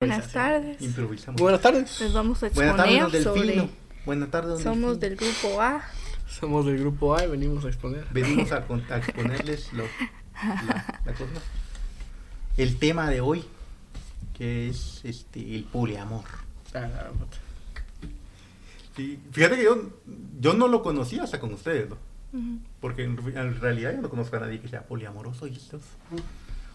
Buenas tardes. Improvisamos. Buenas tardes. Les vamos a Buenas tardes, exponer Delfino. sobre... Buenas tardes, Somos Delfino. del grupo A. Somos del grupo A y venimos a exponer. Venimos a, a exponerles lo, la, la cosa. El tema de hoy, que es este el poliamor. Ah. Sí, fíjate que yo, yo no lo conocía hasta con ustedes. Porque en realidad yo no conozco a nadie que sea poliamoroso y estos.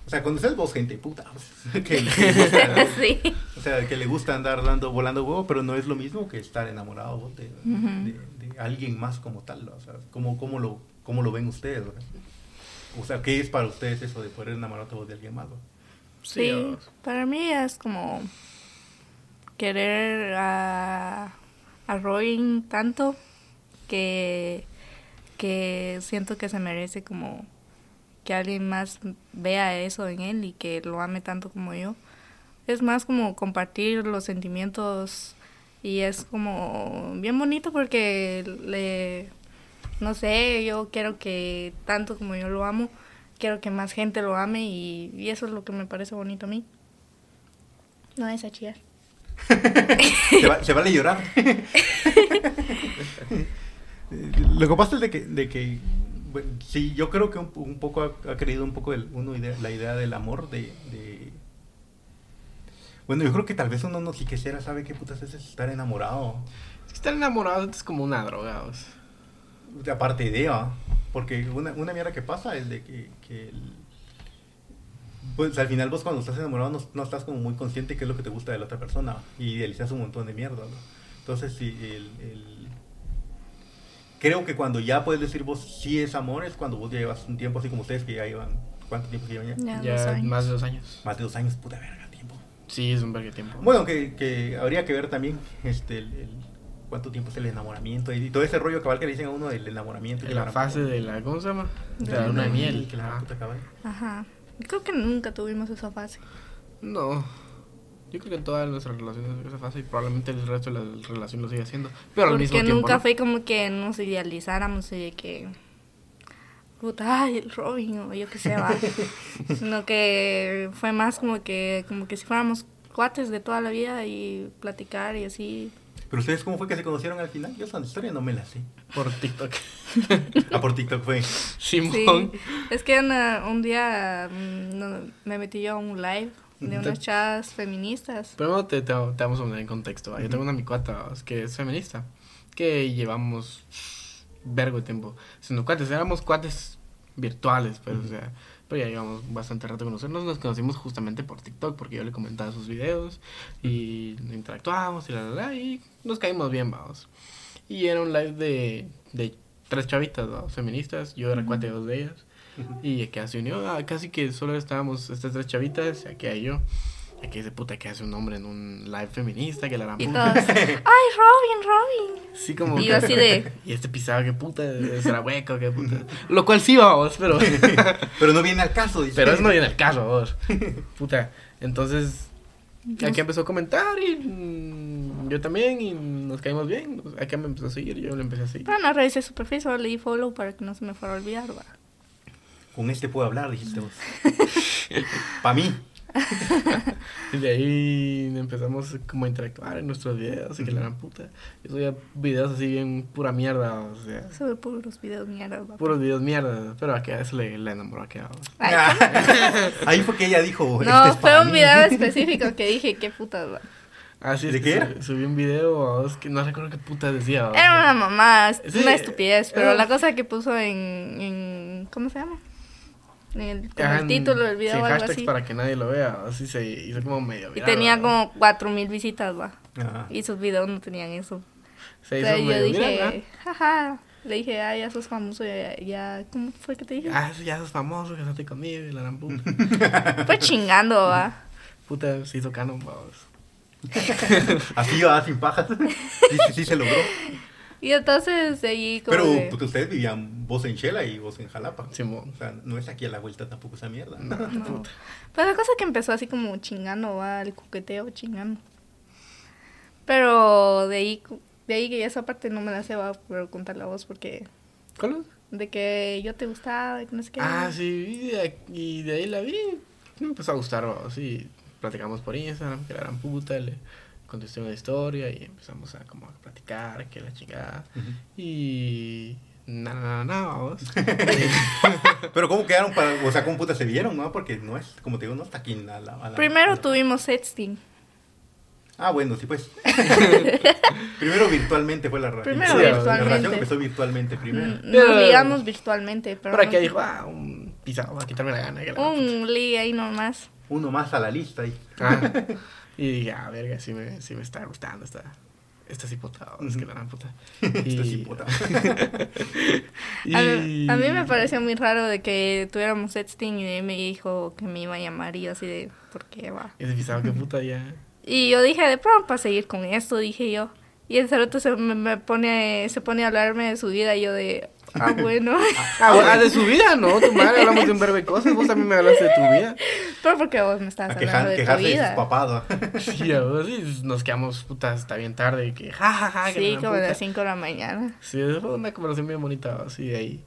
O sea, conoces vos gente puta. que le gusta, sí. o sea, que le gusta andar dando, volando huevo, pero no es lo mismo que estar enamorado vos, de, de- de alguien más como tal. O sea, ¿cómo, cómo, lo, ¿cómo lo ven ustedes? verdad? O sea, ¿qué es para ustedes eso de poder enamorarte vos de alguien más? Sí, vamos. para mí es como querer a, a Robin tanto que, que siento que se merece como que alguien más vea eso en él y que lo ame tanto como yo. Es más como compartir los sentimientos y es como bien bonito porque le, no sé, yo quiero que tanto como yo lo amo, quiero que más gente lo ame y, y eso es lo que me parece bonito a mí. No es a chillar. Se, va- se vale llorar. Lo que pasa es de que, de que bueno, sí, yo creo que un, un poco ha, ha creído un poco el, uno idea- la idea del amor de, de- Bueno, yo creo que tal vez uno no si quisiera sabe qué putas es estar enamorado. Es que estar enamorado es como una droga. o sea. Aparte de, ¿ah? porque una, una mierda que pasa es de que, que el- pues al final vos cuando estás enamorado no, no estás como muy consciente qué es lo que te gusta de la otra persona y idealizas un montón de mierda, ¿no? Entonces, sí, el, el- creo que cuando ya puedes decir vos sí es amor es cuando vos ya llevas un tiempo así como ustedes que ya llevan, ¿cuánto tiempo llevan ya? Ya, dos Ya años. más de dos años. Más de dos años, puta verga, tiempo. Sí, es un verga de tiempo. Bueno, que, que habría que ver también este, el, el- cuánto tiempo es el enamoramiento y, todo ese rollo cabal que le dicen a uno del enamoramiento. en la fase de la. ¿Cómo se llama? De la luna de miel. Que la gran Ah. puta cabal. Ajá. Creo que nunca tuvimos esa fase. No. Yo creo que todas nuestras relaciones esa fase y probablemente el resto de la relación lo sigue haciendo. Pero al Porque mismo tiempo. nunca ¿no? fue como que nos idealizáramos y de que. Puta, ay, el Robin o yo qué sé, va. Sino que fue más como que, como que si fuéramos cuates de toda la vida y platicar y así. Pero ustedes, ¿cómo fue que se conocieron al final? Yo esa historia no me la sé. Por TikTok. Ah, por TikTok fue. Sí. Simón. Es que una- un día mm, no- me metí yo a un live de unas chavas feministas. Primero te, te, te vamos a poner en contexto. ¿va? Yo tengo una amicota ¿va? que es feminista. Que llevamos vergo de tiempo siendo cuates. Éramos cuates virtuales, pues, o sea. Pero ya llevamos bastante rato conocernos. Nos conocimos justamente por TikTok porque yo le comentaba sus videos y interactuábamos y la, la, la, y nos caímos bien, vamos. Y era un live de, de tres chavitas, ¿va? feministas. Yo era cuate de dos de ellas. Y que se unió, ah, casi que solo estábamos estas tres chavitas, aquí hay yo. Aquí dice, puta, que hace un hombre en un live feminista, que la gran puta. ¡ay, Robin, Robin! Sí, como. Y que- así de- Y este pisado, qué puta, será hueco, qué puta. Lo cual sí, vamos, pero. Pero no viene al caso, dice. pero eso no viene al caso, vos. Puta. Entonces. Aquí empezó a comentar y. mm, yo también, y nos caímos bien. Aquí me empezó a seguir, yo le empecé a seguir. Pero no revisé su perfil, solo le di follow para que no se me fuera a olvidar, va. Con este puedo hablar, dijiste vos. Para mí. Y de ahí empezamos como a interactuar en nuestros videos, y que la gran puta. Yo subía videos así bien pura mierda, o sea. Sobre puros videos mierda, va. Puros videos mierda, pero a que a eso le, le enamoró a que Ay, Ahí fue que ella dijo. No, este es fue un mí. video específico que dije, qué putas, va. Ah, sí, es ¿De que qué era? subí un video, que no recuerdo qué puta decía. Era una mamá, es Sí, una estupidez, pero era- la cosa que puso en, en ¿cómo se llama? El, el título del video sí, o algo hashtags así. para que nadie lo vea, así se hizo como medio Y viral, tenía ¿va? como cuatro mil visitas, va. Ajá. Y sus videos no tenían eso. Se hizo Entonces yo medio viral, dije, jaja. Le dije, ah, ya sos famoso, ya, ya. ¿Cómo fue que te dije? ¿verdad? Ah, ya sos famoso, casate conmigo y la gran puta. Fue chingando, va. puta, se hizo canon, vamos. Así va, sin pajas. Sí, sí, sí se logró. Y entonces de ahí como. Pero de- porque ustedes vivían vos en Chela y vos en Jalapa. Simón. O sea, no es aquí a la vuelta tampoco esa mierda. No. Pues la cosa que empezó así como chingando, va, el coqueteo chingando. Pero de ahí, de ahí que ya esa parte no me la sé, va, pero contar la voz porque ¿Cuál es? de que yo te gustaba, de que no sé qué. Ah, sí, y de, y de ahí la vi. Me empezó a gustar, vamos, sí. platicamos por Instagram, que la gran puta, le contesté una historia y empezamos a como a platicar, que la chingada. Ujú. Y nada, nada, nada, vamos. Pero ¿cómo quedaron para, o sea, cómo puta se vieron, no? Porque no es, como te digo, no está aquí a la... a la- Primero a la- tuvimos sexting. Ah, bueno, sí pues. primero virtualmente fue la relación. Primero Sí, La virtualmente. relación empezó virtualmente primero. Nos ligamos virtualmente, pero Por aquí no- dijo, ah, un pisado, a quitarme la gana. Que la un ligue ahí nomás. Uno más a la lista ahí. Ah, y dije, ah, verga, sí me, sí me está gustando esta, esta cipotada, es que la gran puta. Y- puta. A, mí, y- a mí me pareció muy raro de que tuviéramos sexting y él me dijo que me iba a llamar y yo así de, ¿por qué va? Ese pisado, qué puta ya. Y yo dije, de pronto para seguir con esto, dije yo. Y el cerote se me, me pone, se pone a hablarme de su vida y yo de, ah, bueno. Ah, bueno, ah, de su vida, ¿no? Tu madre, hablamos de un verbo de cosas, vos también me hablaste de tu vida. pero porque vos me estabas hablando de tu de vida. papás. ¿no? Sí, a vos, y nos quedamos, puta, hasta bien tarde, y que ja, ja, ja, que Sí, como a las 5 de la mañana. Sí, fue una conversación bien bonita, así de ahí.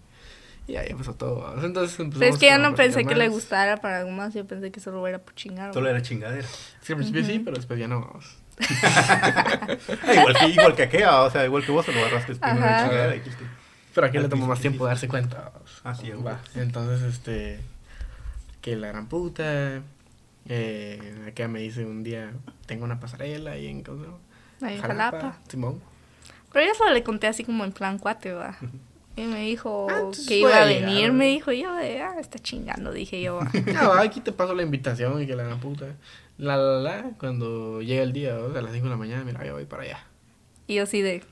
Y ahí empezó todo. Entonces Pero empezamos es que ya no pensé que le gustara para algo más, yo pensé que solo era por chingar. Solo era chingadera. Es que al principio sí, pero después ya no. vamos. Ah, igual, que, igual que aquella, o sea, igual que vos te lo agarraste primero de chingadera y dijiste, Pero aquí le tomó más tiempo darse cuenta. vamos. Ah, sí, a Va, huevo. Entonces, este. Que la gran puta. Eh, acá me dice un día: Tengo una pasarela ahí en. ¿cómo? Ahí en Jalapa. Simón. Pero yo solo le conté así como en plan cuate, va. Y me dijo Ah, que iba a venir, ¿no? me dijo, y yo de, ah, está chingando, dije yo. va, aquí te paso la invitación y que la gran puta. La la la. Cuando llega el día, o sea, a las 5 de la mañana, mira, yo voy para allá. Y yo así de,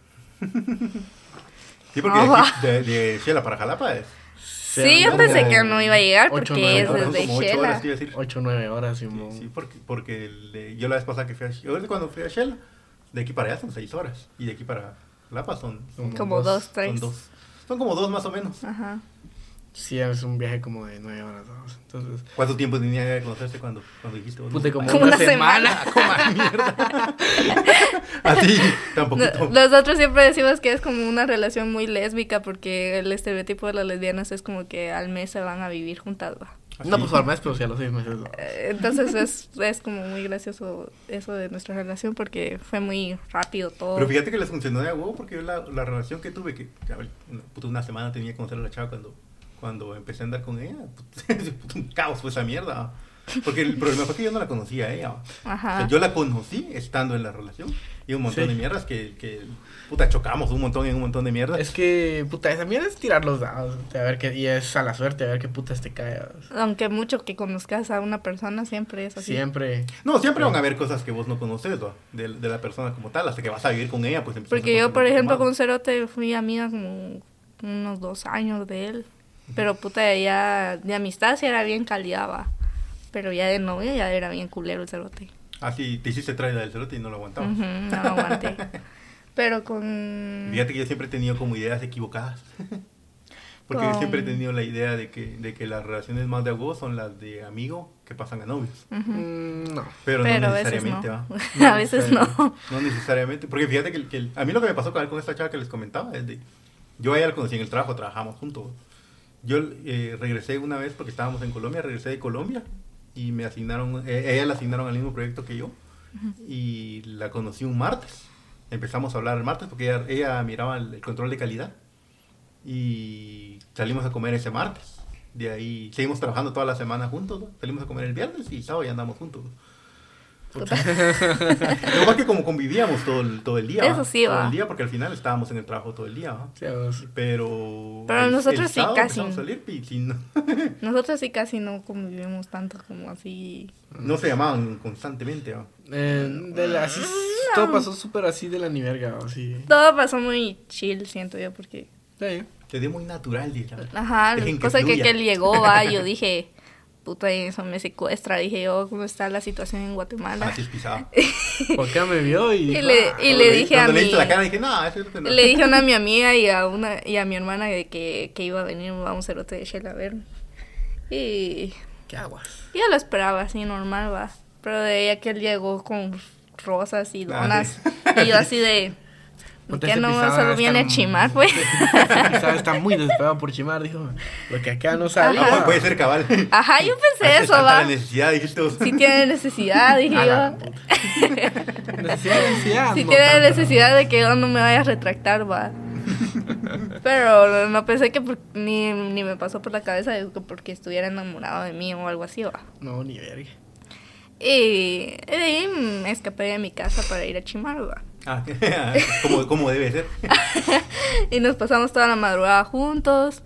Sí, porque de, aquí- de, de Shela para Jalapa es. sí, yo pensé que no iba a llegar porque es horas, Son desde como ocho horas, te Shela. iba a decir. 8 o 9 horas, Sí, porque, porque yo la vez pasada que fui a yo cuando fui a Shela, de aquí para allá son seis horas. Y de aquí para Jalapa son, son, Como dos, son tres. dos. Son como dos más o menos. Ajá. Sí, es un viaje como de 9 horas. vamos. Entonces, ¿Cuánto tiempo tenía de conocerse cuando, cuando dijiste vos? puta, como, Como una, una semana. semana. Como a mierda. Así, tampoco. No- Nosotros siempre decimos que es como una relación muy lésbica porque el estereotipo de las lesbianas es como que al mes se van a vivir juntas. va. No, pues al mes, pero sí a los 6 meses. ¿no? Eh, Entonces es, es como muy gracioso eso de nuestra relación porque fue muy rápido todo. Pero fíjate que les funcionó de a huevo porque yo la, la relación que tuve, que una semana tenía que conocer a la chava cuando, cuando empecé a andar con ella, puta, un caos fue esa mierda. Porque el problema fue que yo no la conocía a ella. O Ajá. sea, yo la conocí estando en la relación y un montón Sí. de mierdas que, que, puta, chocamos un montón en un montón de mierdas. Es que, puta, esa mierda es tirar los dados. A ver qué, y es a la suerte, a ver qué putas te cae. Aunque mucho que conozcas a una persona siempre es así. Siempre. No, siempre van a haber cosas que vos no conoces ¿va? de, de la persona como tal, hasta que vas a vivir con ella, pues Porque yo, por ejemplo, con Cerote fui amiga como unos dos años de él. Pero puta, ya de amistad sí era bien caliaba. Pero ya de novia ya era bien culero el Cerote. Así te hiciste traida del cerote y no lo aguantabas. Ujú, no lo aguanté. Pero con... Fíjate que yo siempre he tenido como ideas equivocadas. Porque yo Con- siempre he tenido la idea de que, de que las relaciones más de agogo son las de amigo que pasan a novios. Ujú. Mm, no. Pero, Pero no a veces necesariamente, no. ¿va? A veces no. No necesariamente. Porque fíjate que, el- que el- a mí lo que me pasó con, con esta chava que les comentaba es de... Yo a ella la conocí en el trabajo, trabajamos juntos. Yo eh, regresé una vez porque estábamos en Colombia, regresé de Colombia y me asignaron, eh, ella la asignaron al mismo proyecto que yo y la conocí un martes. Empezamos a hablar el martes porque ella, ella miraba el, el control de calidad y salimos a comer ese martes. De ahí seguimos trabajando toda la semana juntos, ¿no? salimos a comer el viernes y sábado ya andamos juntos. ¿no? Lo más que como convivíamos todo el, todo el día. Eso ¿va? sí, Todo va. el día porque al final estábamos en el trabajo todo el día. ¿va? Sí, a vos. Pero... Pero el- nosotros el sí sábado casi. empezamos a salir y sí, no, Nosotros sí casi no convivimos tanto como así. no se llamaban constantemente. ¿va? Eh, de la- así- Todo pasó súper así de la ni verga, así. Todo pasó muy chill, siento yo, porque... Sí. Se dio muy natural, dice. Ajá, Dejen que cosa que, fluya. que él llegó, va, yo dije, puta, eso me secuestra. Dije yo, ¿cómo está la situación en Guatemala? Así. Porque me vio y. Y le- "Ah, y dije a le mi... viste la cara dije, no, eso no. Le dije a una a mi amiga y a una y a mi hermana de que, que iba a venir a un cerote de Shell a ver. Y ¿Qué aguas? yo lo esperaba así normal, va. Pero de ella que él llegó con rosas y Ah, donas. Y yo así de, Ese no solo está viene a muy- chimar, pues. Pisado está muy desesperado por chimar, dijo. Lo que acá no sabía. Ah, puede ser cabal. Ajá, yo pensé Hace eso, va. la necesidad, dijiste vos. Si tiene necesidad, dije yo. Necesidad, necesidad. Si no tiene tanto. necesidad de que yo no me vaya a retractar, va. Pero no pensé que por- ni, ni me pasó por la cabeza de que porque estuviera enamorado de mí o algo así, va. No, ni verga. Y de ahí me escapé de mi casa para ir a chimar, va. Ah, como, como debe ser. Y nos pasamos toda la madrugada juntos.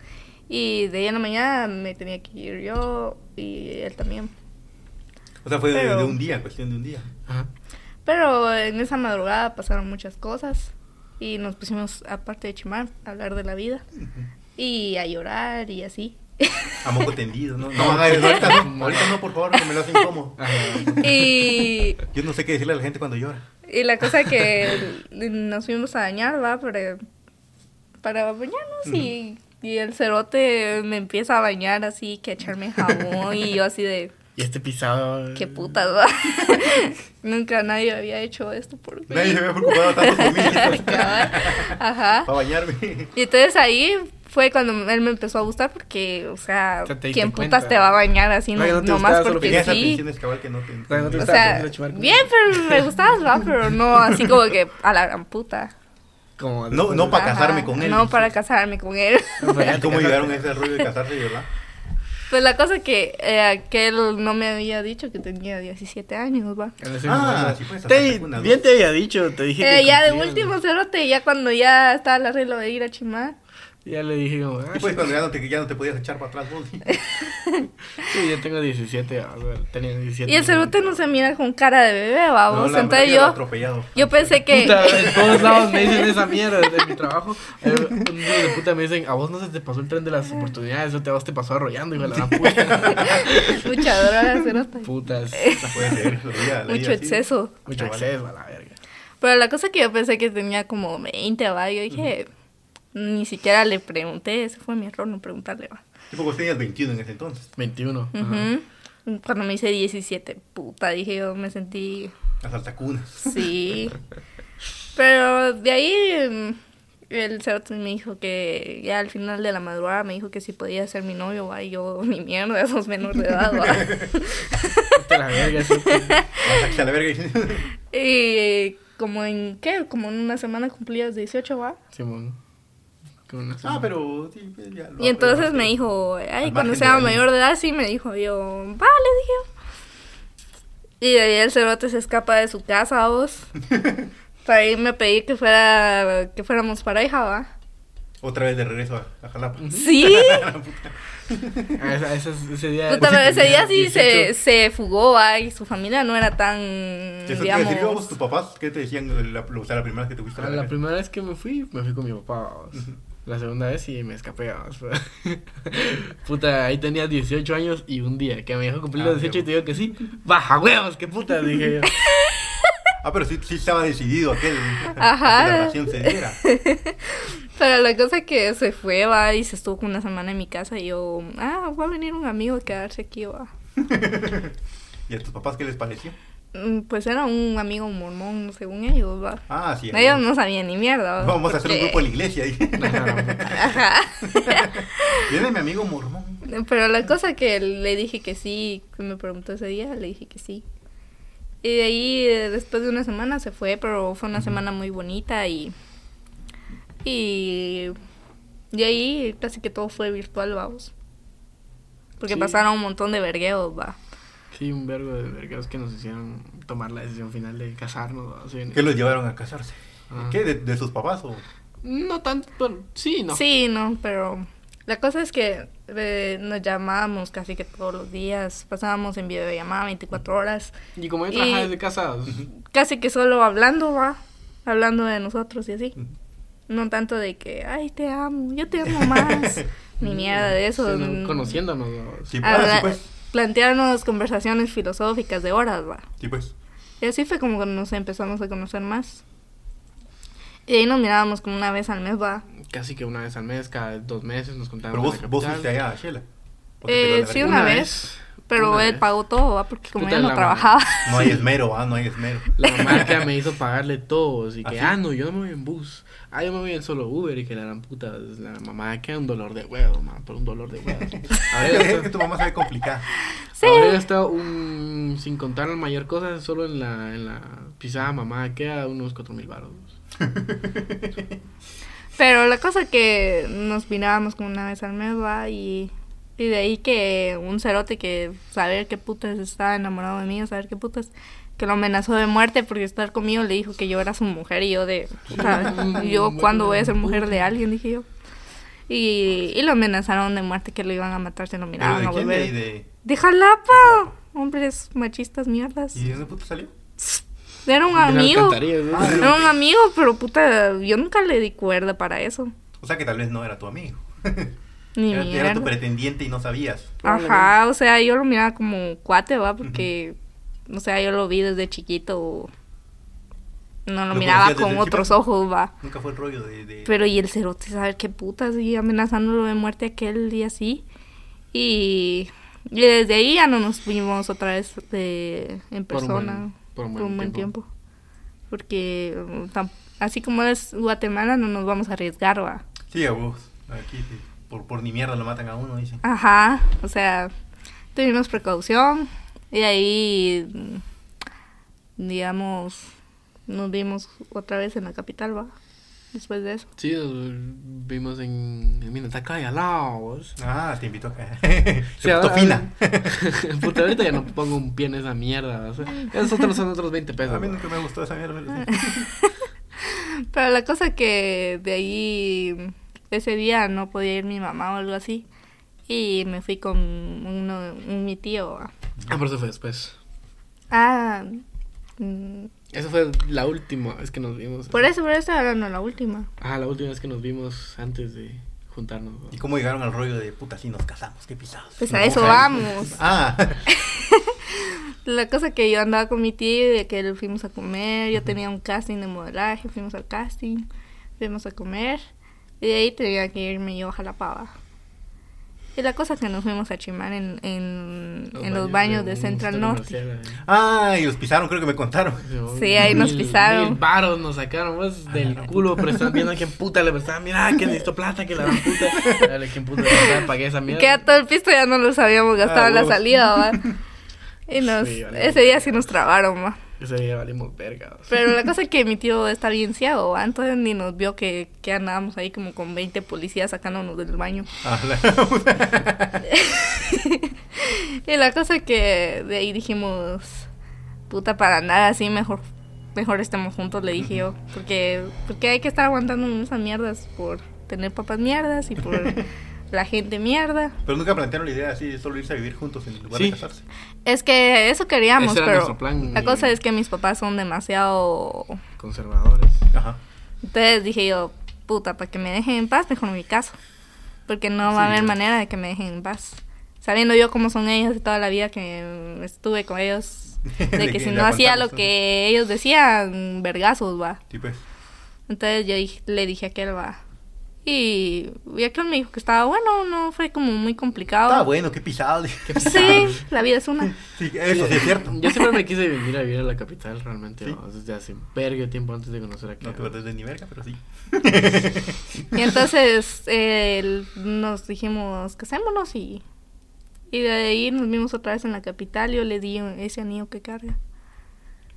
Y de ahí en la mañana me tenía que ir yo y él también. O sea, fue de, Pero- de un día, cuestión de un día. Ajá. Pero en esa madrugada pasaron muchas cosas. Y nos pusimos, aparte de chimar, a hablar de la vida. Y a llorar y así. A moco tendido, ¿no? No, no, ahorita no, ahorita no, por favor, que me lo hacen. Ajá. Y, Yo no sé qué decirle a la gente cuando llora. Y la cosa que nos fuimos a bañar, va, para, para bañarnos. y, y el cerote me empieza a bañar así, que a echarme jabón. y yo así de, Y este pisado. qué putas, va. Nunca nadie había hecho esto por mí. Nadie se había preocupado tanto por mí. Ajá. para bañarme. Y entonces ahí fue cuando él me empezó a gustar porque, o sea, O sea, te ¿quién putas cuenta. te va a bañar así No, no no, te nomás porque Tenías sí? que no te... te O sea, bien, pero me gustabas, va, pero no así como que a la gran puta. Como No, no para casarme con él. No para casarme con él. Te ¿Cómo llegaron a ese rollo de casarse verdad? Pues la cosa que eh, que él no me había dicho que tenía 17 años, va. En ese Ah, momento. sí, pues, Te- bien te había dicho, te dije que Eh, ya de último cerote, ya cuando ya estaba el arreglo de ir a chimar. Ya le dije como, ah, Y pues cuando ya no te, ya no te podías echar para atrás vos. sí, yo tengo 17, a ver, tenía 17. Y el cerote no se mira con cara de bebé, No, vamos. la Entonces yo, atropellado. yo pensé que... Puta, en todos lados me dicen esa mierda de mi trabajo. Eh, de puta me dicen, a vos no se te pasó el tren de las oportunidades, eso te, a vos te pasó arrollando, hijo de la puta. Mucha droga, cerote. Putas. Mucho exceso. Mucho acceso a la verga. Pero la cosa que yo pensé que tenía como 20, va. Yo dije, ni siquiera le pregunté. Ese fue mi error, no preguntarle, va. Tipo, vos tenías 21 en ese entonces. 21. ajá. Cuando me hice 17, puta, dije yo, me sentí. Las altacunas. Sí. Pero de ahí el cerote me dijo que ya al final de la madrugada me dijo que si podía ser mi novio, va. Y yo, ni mierda, sos menor de edad, va. La verga, sí. La y- como en, ¿qué? Como en una semana cumplías 18, va. Simón. Ah, pero sí, pues, ya lo Y entonces me dijo, ay, cuando sea la mayor de edad, sí, me dijo yo, vale, dije. Y de ahí el cerote se escapa de su casa, vos. para irme a pedir que fuera, que fuéramos pareja, va. Otra vez de regreso a, a Jalapa. Sí, Ah, esa- esa- ese día. puta, pero ese día sí 18. se, se fugó, va, y su familia no era tan, ¿Eso te digamos... a vos tus papás? ¿Qué te decían la, o sea, la primera vez que te fuiste a A la la verga? primera vez que me fui, me fui con mi papá. vamos. La segunda vez sí me escapé. puta, ahí tenía 18 años y un día que me dejó cumplir Ah, los 18 y huevo. te digo que sí. Baja huevos, qué puta, dije yo. Ah, pero sí, sí estaba decidido aquel. Ajá. Que la relación se diera. Pero la cosa que se fue, va, y se estuvo una semana en mi casa, y yo, ah, va a venir un amigo a quedarse aquí, va. ¿Y a tus papás qué les pareció? Mm, Pues era un amigo mormón, según ellos, va. Ah, sí. Ellos no sabían ni mierda. ¿va? Vamos a hacer un grupo en la iglesia. dije. Ajá. Viene mi amigo mormón. Pero la cosa que le dije que sí, que me preguntó ese día, le dije que sí. Y de ahí, eh, después de una semana se fue, pero fue una semana muy bonita y. Y. De ahí casi que todo fue virtual, vamos. Porque Sí. pasaron un montón de vergueos, va. Sí, un vergo de vergueros que nos hicieron tomar la decisión final de casarnos. ¿Qué los llevaron a casarse? Ah. ¿Qué? ¿De, de sus papás o...? No tanto, bueno, sí, no. Sí, no, pero la cosa es que eh, nos llamábamos casi que todos los días, pasábamos en videollamada 24 horas, Y como yo trabajaba desde casa, casi que solo hablando, va, hablando de nosotros y así. No tanto de que, ay, te amo, yo te amo más, ni mierda de eso. sino conociéndonos. ¿no? Sí, habla- ah, sí, pues. Plantearnos conversaciones filosóficas de horas, va. Sí, pues. Y así fue como que nos empezamos a conocer más. Y ahí nos mirábamos como una vez al mes, va. Casi que una vez al mes, cada dos meses nos contábamos. Pero vos, vos fuiste allá a Shela. ¿O te pegó Eh, sí, una vez. Pero Una él vez. pagó todo, ¿va? Porque como Puta, yo no la trabajaba. No hay esmero, ah, no hay esmero. La mamá que me hizo pagarle todo, así que, ¿Ah, ah, no, yo no me voy en bus. Ah, yo me voy en solo Uber y que la gran puta, la mamá que un dolor de huevo, man, por un dolor de huevo. Ahora ya es que tu mamá se ve complicada. Sí. ahora ya está un, sin contar la mayor cosa, solo en la, en la pisada mamá queda unos cuatro mil baros. Pero la cosa que nos mirábamos como una vez al mes, va, y, y de ahí que un cerote que saber qué putas estaba enamorado de mí, o saber qué putas, que lo amenazó de muerte porque estar conmigo le dijo que yo era su mujer y yo de, yo cuándo voy a ser mujer de alguien, dije yo. Y, y lo amenazaron de muerte que lo iban a matar si lo ¿Pero miraban a volver. ¿De, de... De Jalapa, hombres machistas mierdas. ¿Y de dónde puto salió? Era un amigo. Ah, Era un amigo, pero puta, yo nunca le di cuerda para eso. O sea que tal vez no era tu amigo. Ni era, era tu pretendiente y no sabías. Ajá, o sea, yo lo miraba como cuate, va, porque, o sea, yo lo vi desde chiquito. No lo, ¿Lo miraba con otros chico? ojos, va. Nunca fue el rollo de... de... Pero y el cerote, ¿sabe qué putas? Y amenazándolo de muerte aquel día así. Y, y desde ahí ya no nos fuimos otra vez de, en Por un persona buen- por un por buen un buen tiempo. tiempo. Porque tam- así como es Guatemala, no nos vamos a arriesgar, va. Sí, a vos. Aquí sí. Por, por ni mierda lo matan a uno, dicen. Ajá, o sea, tuvimos precaución y ahí, mm, digamos, nos vimos otra vez en la capital, ¿va? Después de eso. Sí, nos vimos en, en Minatacay, al lado. vos. Ah, te invito acá. Sí, Se puto ahora- fina. Puta, ahorita ya no pongo un pie en esa mierda. O sea, esos otros son otros 20 pesos. A mí nunca me gustó esa mierda. pero sí. Pero la cosa que de ahí, ese día no podía ir mi mamá o algo así. Y me fui con uno, un, mi tío. Ah, pero eso fue después. Ah, mm, Esa fue la última vez que nos vimos. por eso, por eso era no la última. Ah, la última vez que nos vimos antes de juntarnos. ¿no? ¿Y cómo llegaron al rollo de puta, sí nos casamos? Qué pisados. Pues No, a eso ojalá. vamos. Ah, La cosa que yo andaba con mi tío, de que fuimos a comer, yo tenía un casting de modelaje, fuimos al casting, fuimos a comer, y de ahí tenía que irme yo a Jalapava. Y la cosa que nos fuimos a chimar en, en, en los baños de un Central Norte. eh. ah, y los pisaron, creo que me contaron. Sí, ahí nos Mil- pisaron. Mil varos nos sacaron, pues, del culo, pero estaban viendo a quién puta le prestaban. Mira, que necesito plata, que la dan puta. Dale, quién puta le prestaban, pagué esa mierda. que a todo el pisto ya no lo sabíamos gastado Ah, en la huevos. salida, ¿va? Y nos, Sí, vale. ese día sí nos trabaron, ¿va? Ese día valimos verga. o sea. Pero la cosa es que mi tío está bien ciego, ¿va? Entonces ni nos vio que, que andábamos ahí como con 20 policías sacándonos del baño. Ah, Y la cosa es que de ahí dijimos, puta, para andar así mejor mejor estemos juntos, le dije yo. Porque, porque hay que estar aguantando esas mierdas por tener papas mierdas y por la gente mierda. Pero nunca plantearon la idea así de solo irse a vivir juntos en lugar Sí. de casarse. Es que eso queríamos, Ese pero plan la y- cosa es que mis papás son demasiado... Conservadores. Ajá. Entonces dije yo, puta, para que me dejen en paz, mejor mi caso. Porque no va a Sí. haber manera de que me dejen en paz. Sabiendo yo cómo son ellos de toda la vida que estuve con ellos, de De que si no hacía lo que ellos decían, vergazos, va. Sí, pues. Entonces yo dije- le dije a aquel, va. Y, y aquel me dijo que estaba bueno, no fue como muy complicado. Está bueno, qué pisado. Sí, la vida es una. Sí, eso sí es cierto. Yo siempre me quise venir a vivir a la capital, realmente. Sí. ¿no? Desde hace vergo tiempo antes de conocer aquí. No te acuerdas de ni verga, pero sí. Y entonces eh, nos dijimos, casémonos y, y de ahí nos vimos otra vez en la capital. Yo le di ese anillo que carga.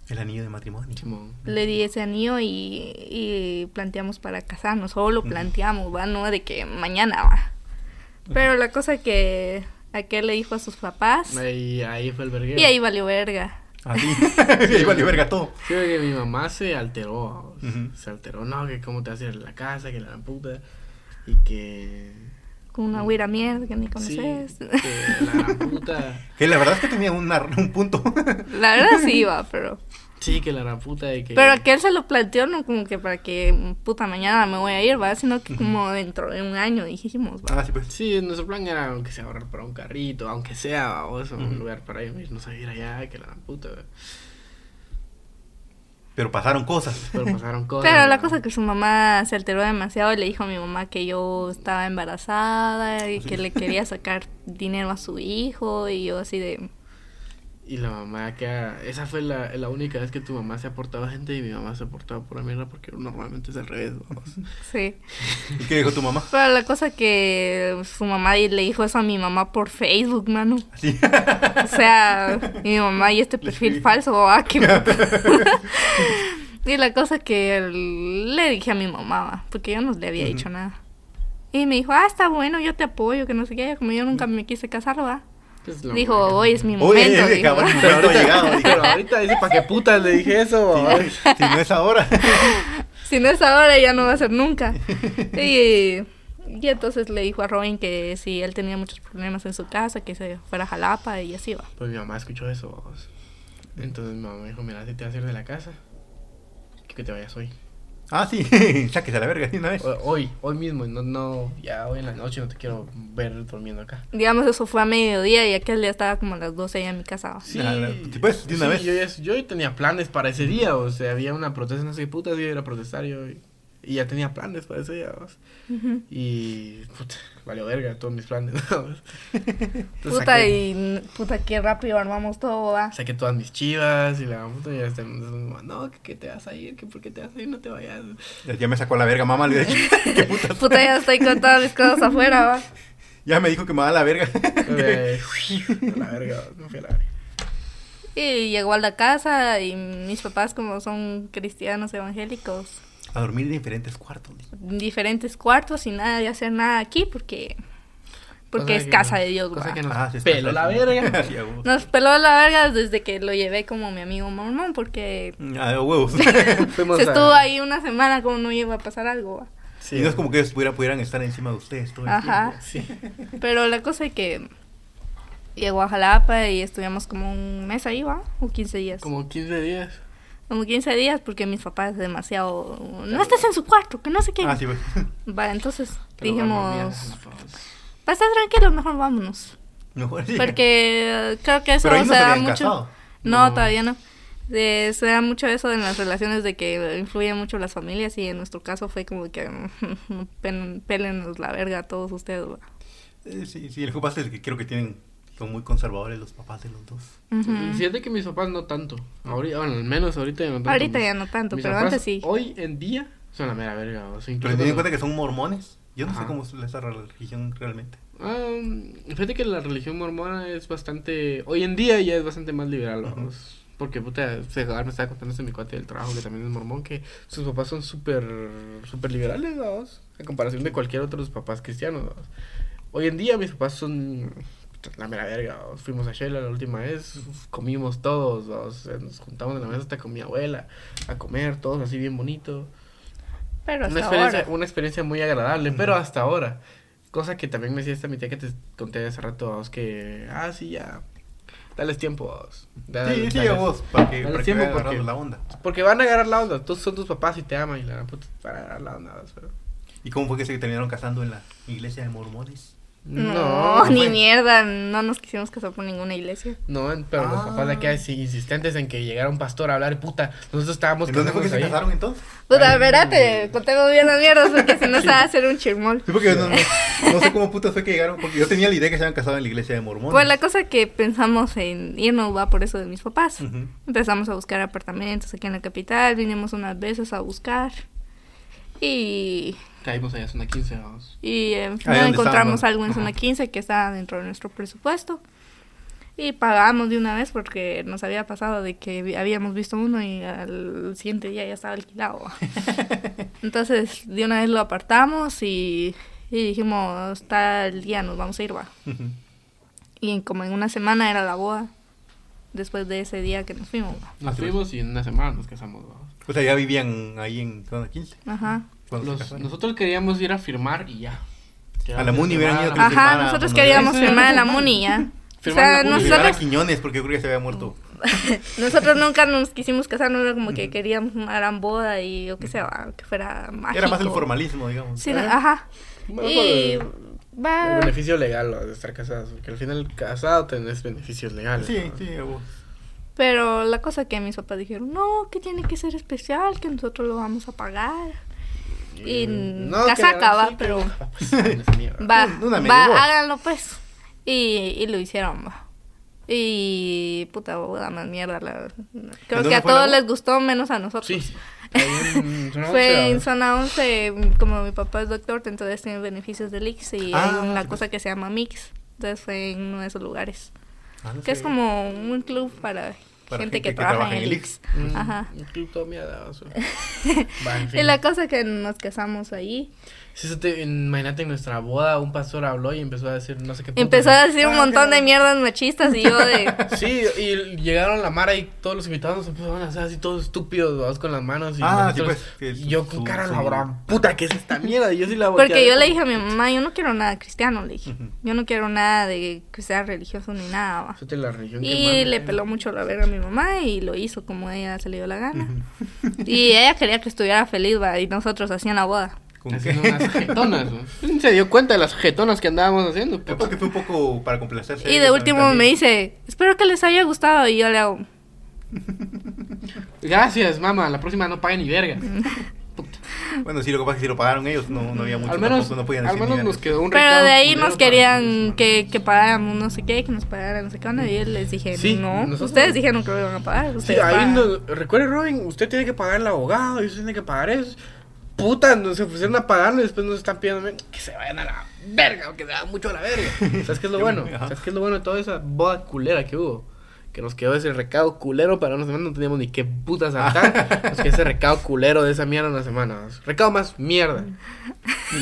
El anillo de matrimonio. Simón. Le di ese anillo y, y planteamos para casarnos. Solo lo planteamos, va, no de que mañana va. Pero la cosa que aquel le dijo a sus papás Ahí, ahí fue el verguero. y ahí valió verga. Así. Ahí valió verga todo. Sí, porque mi mamá se alteró. Ujú. Se alteró, no, que cómo te a la casa, que la gran puta. Y que. Con una güira mierda que ni Sí, conoces. que la gran puta. Que la verdad es que tenía una- un punto. La verdad sí iba, pero... Sí, que la gran puta. Y que... Pero que él se lo planteó no como que para que puta mañana me voy a ir, ¿va? Sino que como dentro de un año dijimos, ¿va? ah, sí, pues. Sí, nuestro plan era aunque sea ahorrar para un carrito, aunque sea o eso, un Ujú. lugar para irnos a vivir allá, que la gran puta. Pero pasaron cosas. Pero pasaron cosas. Pero la cosa es que su mamá se alteró demasiado y le dijo a mi mamá que yo estaba embarazada y que le quería sacar dinero a su hijo y yo así de... Y la mamá que esa fue la, la única vez que tu mamá se ha portado a gente y mi mamá se ha portado por la mierda porque normalmente es al revés. vamos. Sí. ¿Y qué dijo tu mamá? Pero la cosa que su mamá le dijo eso a mi mamá por Facebook, mano. Así. O sea, mi mamá y este perfil falso, ah, qué Y la cosa que le dije a mi mamá, va, porque yo no le había dicho nada. Y me dijo, ah, está bueno, yo te apoyo, que no sé qué. Como yo nunca me quise casar, va. Es la Dijo, hoy es mi Oye, momento. dijo. cabrón, Pero no ha ahorita, llegado. dijo. pero ahorita dice, ¿para qué putas le dije eso? Sí, Si no es ahora. si no es ahora, ya no va a ser nunca. Y, y entonces le dijo a Robin que si él tenía muchos problemas en su casa, que se fuera a Jalapa y así va. Pues mi mamá escuchó eso. Entonces mi mamá me dijo, mira, si te vas a ir de la casa, que te vayas hoy. Ah, sí. Sáquese a la verga de una vez. Hoy, hoy mismo, no, no, ya hoy en la noche no te quiero ver durmiendo acá. Digamos, eso fue a mediodía y aquel día estaba como a las 12 ya en mi casa. Sí, pues, de una sí, vez. Yo, ya, yo tenía planes para ese día, o sea, había una protesta, no sé qué putas, yo iba a ir a protestar yo, y, y ya tenía planes para ese día. Ujú. Y, puta, valió verga todos mis planes. Entonces Puta, saqué, y puta, qué rápido armamos todo, va. saqué todas mis chivas y la puta, y ya está, no, que, que te vas a ir, que por qué te vas a ir, no te vayas. Ya- Ya me sacó la verga, mamá. Le dije, ¿qué putas? Puta, ya estoy con todas mis cosas afuera, va. Ya me dijo que me va a la verga. A la verga, me fui a la verga. Y llegó a la casa y mis papás, como son cristianos evangélicos, A dormir en diferentes cuartos. en diferentes cuartos y nada de hacer nada aquí porque porque es que- casa de Dios, cosa que nos Ah, peló la verga. Nos peló la verga desde que lo llevé como mi amigo mormón porque Ah, a huevos. Se a- estuvo ahí una semana como no iba a pasar algo, va. Sí, y no es como que ellos pudieran, pudieran estar encima de ustedes todo el Ajá. tiempo. Sí. Pero la cosa es que llegó a Jalapa y estuvimos como un mes ahí, ¿va? O 15 días. Como, Como 15 días. 15 días porque mis papás demasiado... No estés en su cuarto, que no sé qué. Ah, sí, pues. Va, entonces Pero dijimos... mierda, por favor. Va a estar tranquilo, mejor vámonos. Mejor sí. Porque eh, creo que eso Pero ahí no se da mucho... casado. No, No. todavía no. Eh, se da mucho eso en las relaciones de que influyen mucho las familias y en nuestro caso fue como que pélenos la verga a todos ustedes. va. Eh, sí, sí, el que pasa es que creo que tienen, son muy conservadores los papás de los dos. Y Fíjate que mis papás no tanto. Ahorita, bueno, al menos ahorita ya no tanto. Ahorita Mis- ya no tanto, mis pero papás antes sí. Hoy en día son la mera verga. O sea, Pero ten en cuenta que son mormones. Yo no sé cómo es esa religión realmente. Ah, fíjate que la religión mormona es bastante. Hoy en día ya es bastante más liberal, vamos. Porque, puta, Segar me estaba contando este mi cuate del trabajo, que también es mormón, que sus papás son súper súper liberales, vamos. A comparación de cualquier otro de sus papás cristianos, vamos. Hoy en día mis papás son la mera verga. Fuimos a Shela la última vez, comimos todos, nos juntamos en la mesa hasta con mi abuela a comer, todos así bien bonito. Pero Una hasta experiencia, ahora. una experiencia muy agradable, pero hasta ahora. Cosa que también me decía esta mi tía que te conté hace rato, vos, que, ah, sí, ya, dales tiempo, vos. Da- Sí, sí, dales- vos, para que, dale para que tiempo porque- la onda. Porque van a agarrar la onda, todos son tus papás y te aman y la puta, van a agarrar la onda, vos, pero... ¿Y cómo fue que se terminaron casando en la iglesia de mormones? No, no ni fue. mierda, no nos quisimos casar por ninguna iglesia. No, pero los Ah. papás de acá sí, insistentes en que llegara un pastor a hablar, puta, nosotros estábamos ¿En dónde fue que se casaron entonces? Puta, Ay, espérate, contemos bien las mierdas porque si no se va a hacer un chirmol. Sí, porque no, no, no sé cómo putas fue que llegaron, porque yo tenía la idea que se habían casado en la iglesia de mormones. Pues la cosa que pensamos en irnos va por eso de mis papás. Empezamos a buscar apartamentos aquí en la capital, vinimos unas veces a buscar y, Caímos allá, son a 15, vamos. y eh, donde encontramos estaban, algo en zona 15 que estaba dentro de nuestro presupuesto. Y pagamos de una vez porque nos había pasado de que habíamos visto uno y al siguiente día ya estaba alquilado. Entonces, de una vez lo apartamos y, y dijimos, tal día nos vamos a ir, va. Ujú. Y en- como en una semana era la boda. Después de ese día que nos fuimos. va. Nos fuimos y en una semana nos casamos, vamos. O sea, ya vivían ahí en zona 15. Ajá. Los- nosotros queríamos ir a firmar y ya. A la Muni hubieran ido a Ajá, a nosotros Don queríamos firmar en la Muni ya. O Firmar sea, Muni. Y llevar a nosotros, Quiñones, porque yo creo que se había muerto. nosotros nunca nos quisimos casar, no era como que queríamos una gran boda y o que sea, va, que fuera mágico. Era más el formalismo, digamos. Sí, ¿Eh? ajá. Bueno, Y El va... beneficio legal ¿no? de estar casados, porque al final casado tenés beneficios legales. Sí, ¿no? sí, a vos. Pero la cosa que mis papás dijeron, no, que tiene que ser especial, que nosotros lo vamos a pagar. Y No, casaca, va, sí, pero va, va, háganlo pues. Y, y lo hicieron, va. Y puta boda más mierda. La, creo que a todos les gustó, menos a nosotros. Sí. Ahí en zona Fue once, en zona 11, como mi papá es doctor, entonces tiene beneficios del IX y Ah, hay una cosa que se llama Mix. Entonces fue en uno de esos lugares. Ah, Que es como un club para, Para gente, gente que, que trabaja, trabaja en el IX. Mm, Ajá. Club fin. Y la cosa que nos casamos ahí. Sí, eso te- imagínate en nuestra boda un pastor habló y empezó a decir no sé qué. Empezó a decir un Ah, montón de mierdas machistas y yo de... Sí, y llegaron la Mara y todos los invitados nos empezaron a hacer así todos estúpidos, vamos con las manos y Ah, nosotros- sí, pues, que y yo con cara la puta, ¿qué es esta mierda? Y yo sí la Porque volteé a yo le dije a mi mamá, yo no quiero nada cristiano, le dije. Yo no quiero nada de que sea religioso ni nada. va". como, "Fíjate la religión que Y manda". le peló mucho la verga a mi mamá y lo hizo como ella se le dio la gana. Y ella quería que estuviera feliz, va, y nosotros hacían la boda. ¿Con Haciendo qué? unas jetonas, ¿no? Se dio cuenta de las jetonas que andábamos haciendo. Yo creo que fue un poco para complacerse. Y de último también. me dice, espero que les haya gustado. Y yo le hago, Gracias, mamá, la próxima no pague ni verga. Puta. Bueno, sí, lo que pasa es que si lo pagaron ellos, no, no había mucho. Al menos, tampoco, no podían al decir menos nos quedó un pero recado de ahí nos querían que, que pagáramos no sé qué, que nos pagaran no sé qué onda. Y yo les dije, Sí, no, nosotros- ustedes dijeron que lo iban a pagar. Sí, ahí pagan". no, recuerde Robin, usted tiene que pagar el abogado y usted tiene que pagar eso. Puta, nos ofrecieron a pagarlo y después nos están pidiendo que se vayan a la verga o que se vayan mucho a la verga. ¿Sabes qué es lo bueno? ¿Sabes qué es lo bueno de toda esa boda culera que hubo? Que nos quedó ese recado culero para una semana, no teníamos ni qué puta saltar. nos quedó ese recado culero de esa mierda una semana. Recado más mierda.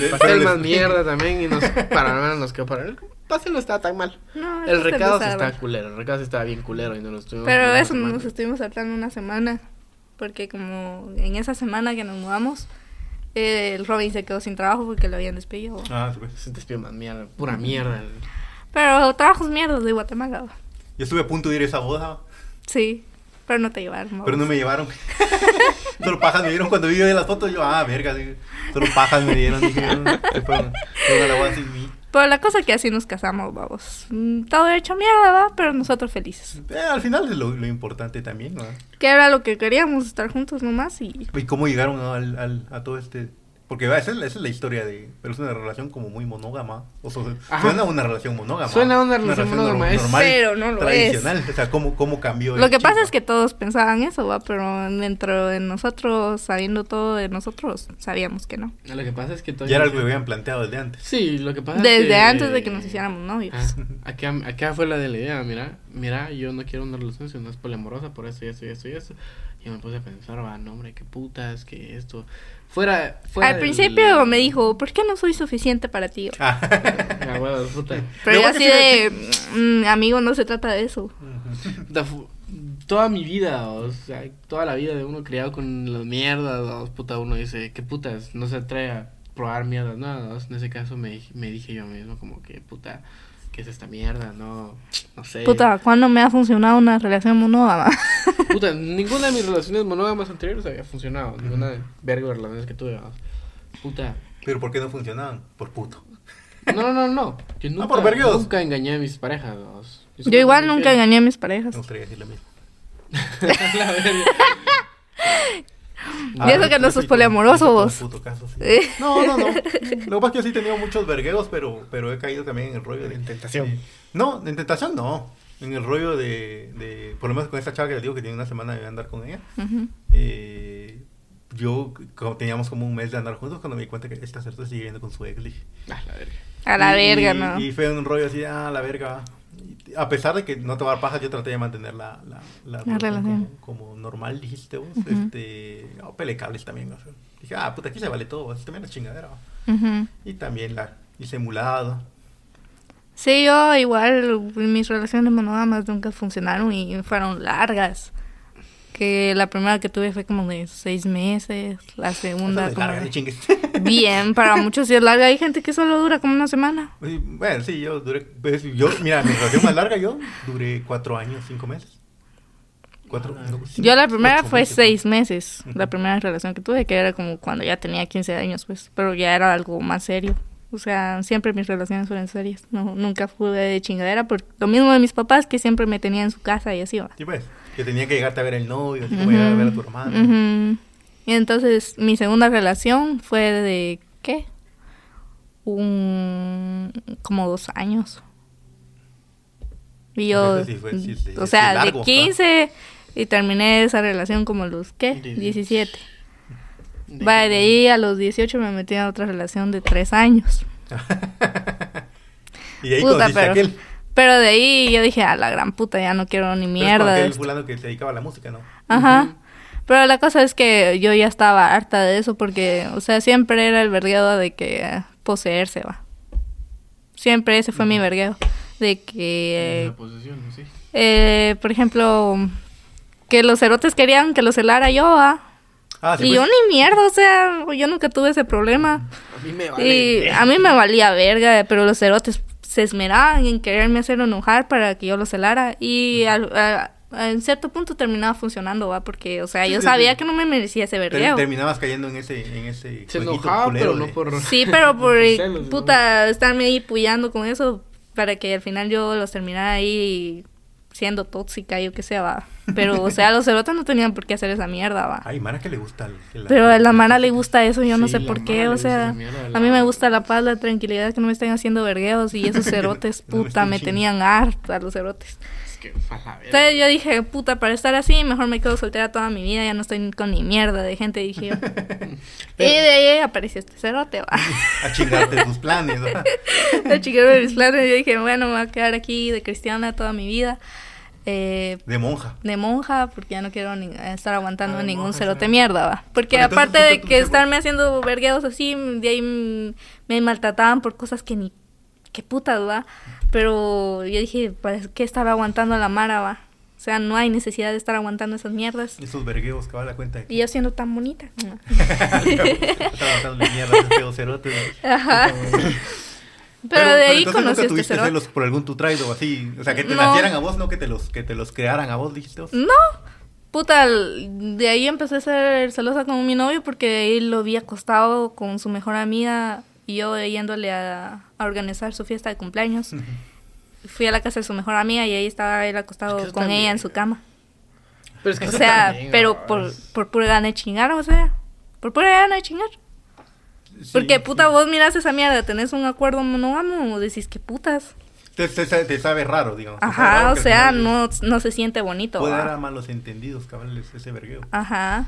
Pastel más mierda también y nos, para menos nos quedó para el pastel no estaba tan mal. No, El recado sí estaba culero, el recado sí estaba bien culero y no nos estuvimos Pero eso nos estuvimos saltando una semana. Porque como en esa semana que nos mudamos, eh, el Robin se quedó sin trabajo porque lo habían despedido. Ah. Se despidió más mierda, pura mierda. Pero trabajos mierdas de Guatemala. Yo estuve a punto de ir a esa boda, Sí, pero no te llevaron. pero no me llevaron. Solo pajas me dieron cuando vi las fotos. Yo, ah, verga, solo pajas me dieron. Dije, Pero la cosa que así nos casamos, vamos. Mm, Todo hecho mierda, va, pero nosotros felices. Eh, al final es lo, lo importante también, ¿no? Que era lo que queríamos, estar juntos nomás y... ¿Y cómo llegaron al, al- a todo este...? Porque va, esa, es, la- esa es la historia de... Pero es una relación como muy monógama. O sea, suena a una relación monógama. Suena a una relación monógama, es- normal, Pero no lo tradicional. O sea, ¿cómo, cómo cambió Lo que pasa chip, es que todos pensaban eso, va, pero dentro de nosotros, sabiendo todo de nosotros, sabíamos que no. Lo que pasa es que Ya era algo que habían planteado desde antes. Sí, lo que pasa es Desde que- antes de que nos hiciéramos novios. Ah, acá, acá fue la de la idea, mira, mira, yo no quiero una relación si no es poliamorosa por eso y eso y eso y eso. Y me puse a pensar, va, no, hombre, qué putas, que esto. Fuera, fuera Al del- principio me dijo, ¿por qué no soy suficiente para ti? Ah. Puta. Pero yo así de, "Mm, amigo, no se trata de eso. Toda mi vida, o sea, toda la vida de uno criado con las mierdas, o, puta, uno dice, qué putas, no se atreve a probar mierdas, nada, en ese caso me, dije- me dije yo mismo como que, puta, ¿qué es esta mierda? No, no sé. Puta, ¿cuándo me ha funcionado una relación monógama? Puta, ninguna de mis relaciones monógamas anteriores había funcionado. Ninguna de verga de relaciones que tuve. Puta. Pero ¿por qué no funcionaban? Por puto. No, no, no, no. Yo nunca, por vergueos. nunca engañé a mis parejas. Yo igual nunca engañé a mis parejas. Me gustaría decir lo mismo. La verga. Y eso que no sos poliamoroso, vos. Puto caso, sí. Eh. No, no, no. Lo que pasa es que yo sí he tenido muchos vergueros, pero, pero he caído también en el rollo de En tentación. de- no, en tentación no. En el rollo de, de. Por lo menos con esta chava que les digo que tiene una semana de andar con ella. Eh, yo, como teníamos como un mes de andar juntos, cuando me di cuenta que esta certa sigue viviendo con su ex, dije. Ah, la verga. A la Y- verga, y- ¿no? Y fue un rollo así, ah, la verga. A pesar de que no te va a dar paja, yo traté de mantener la, la, la relación relación. Como, como normal, dijiste vos. Ujú. este, oh, pelecables también. o sea. Dije, ah, puta, aquí se vale todo. Esto también es chingadera. Y también la hice emulado. Sí, yo igual mis relaciones monógamas nunca funcionaron y fueron largas. Que la primera que tuve fue como de seis meses, la segunda como larga, de- bien, para muchos sí es larga. Hay gente que solo dura como una semana. Y, bueno, sí, yo duré. pues, yo, mira, mi relación más larga, yo duré cuatro años, cinco meses. Cuatro, no, cinco, Yo la primera fue meses. seis meses, Ujú. la primera relación que tuve, que era como cuando ya tenía 15 años, pues, pero ya era algo más serio. O sea, siempre mis relaciones fueron serias. No, nunca fue de chingadera por lo mismo de mis papás que siempre me tenían en su casa y así va. Sí, pues. Que tenía que llegarte a ver el novio, llegar a ver a tu hermano. Y entonces mi segunda relación fue de, ¿qué? Un, como dos años. Y yo, fue- o sea, largo, de 15 y terminé esa relación como los, ¿qué? 17. Vale, de ahí a los 18 me metí en otra relación de tres años. y ahí Puta, conociste a pero, aquel. Pero de ahí yo dije, a la gran puta, ya no quiero ni Pero es mierda aquel fulano que se dedicaba a la música, ¿no? Ajá. Pero la cosa es que yo ya estaba harta de eso porque, o sea, siempre era el vergueo de que eh, poseerse va. Siempre ese fue mi vergueo. De que, La posesión, sí. eh, por ejemplo, que los erotes querían que los celara yo, va. Ah, sí, y pues. yo ni mierda, o sea, yo nunca tuve ese problema. A mí me Y a mí me valía verga, pero los cerotes se esmeraban en quererme hacer enojar para que yo los celara. Y al- a- a- en cierto punto terminaba funcionando, va, porque, o sea, yo sí, sabía sí. que no me merecía ese vergueo. terminabas cayendo en ese, en ese Se enojaba, pero no por... Sí, pero por celos, ¿no? puta estarme ahí puyando con eso para que al final yo los terminara ahí siendo tóxica, yo qué sé, va. Pero, o sea, los cerotes no tenían por qué hacer esa mierda, va. Ay, Mara que le gusta. el- Pero a la Mara le gusta eso, yo no sé por qué, o sea, a mí me gusta la paz, la tranquilidad, que no me estén haciendo vergueos y esos cerotes, No me puta, me chingando. tenían harta los cerotes. Que, a la. Entonces yo dije, puta, para estar así, mejor me quedo soltera toda mi vida, ya no estoy con ni mierda de gente, dije yo. y de ahí apareció este cerote, va. A chingarte tus planes. La chica de mis planes, yo dije, bueno, me voy a quedar aquí de cristiana toda mi vida. Eh, De monja. de monja, porque ya no quiero ni- estar aguantando Ah, ningún monja, cerote sí. mierda, va. Porque Pero aparte de que estarme haciendo vergueos así, de ahí me maltrataban por cosas que ni... que putas, va. Pero yo dije, ¿para qué estar aguantando a la mara, va? O sea, no hay necesidad de estar aguantando esas mierdas. Esos vergueos que va a la cuenta de Y yo siendo tan bonita. Feos cerotes. Ajá. Pero, de ahí entonces conocí nunca este tuviste celos por algún tu traido o así. O sea, que te No. nacieran a vos, no que te los, que te los crearan a vos, dijiste vos. No, puta, de ahí empecé a ser celosa con mi novio porque de ahí lo vi acostado con su mejor amiga y yo yéndole a, a organizar su fiesta de cumpleaños. Fui a la casa de su mejor amiga y ahí estaba él Es acostado que con también. ella en su cama. Pero es que O sea, también, pero ¿no? por, por pura gana de chingar, o sea, por pura gana de chingar. Sí, Porque sí. puta, vos miras esa mierda, tenés un acuerdo monógamo, decís que putas. Te, te- te sabe raro, digamos. Ajá, raro o sea, no, no se siente bonito. Puede dar a malos entendidos, cabrón, ese ese vergueo. Ajá.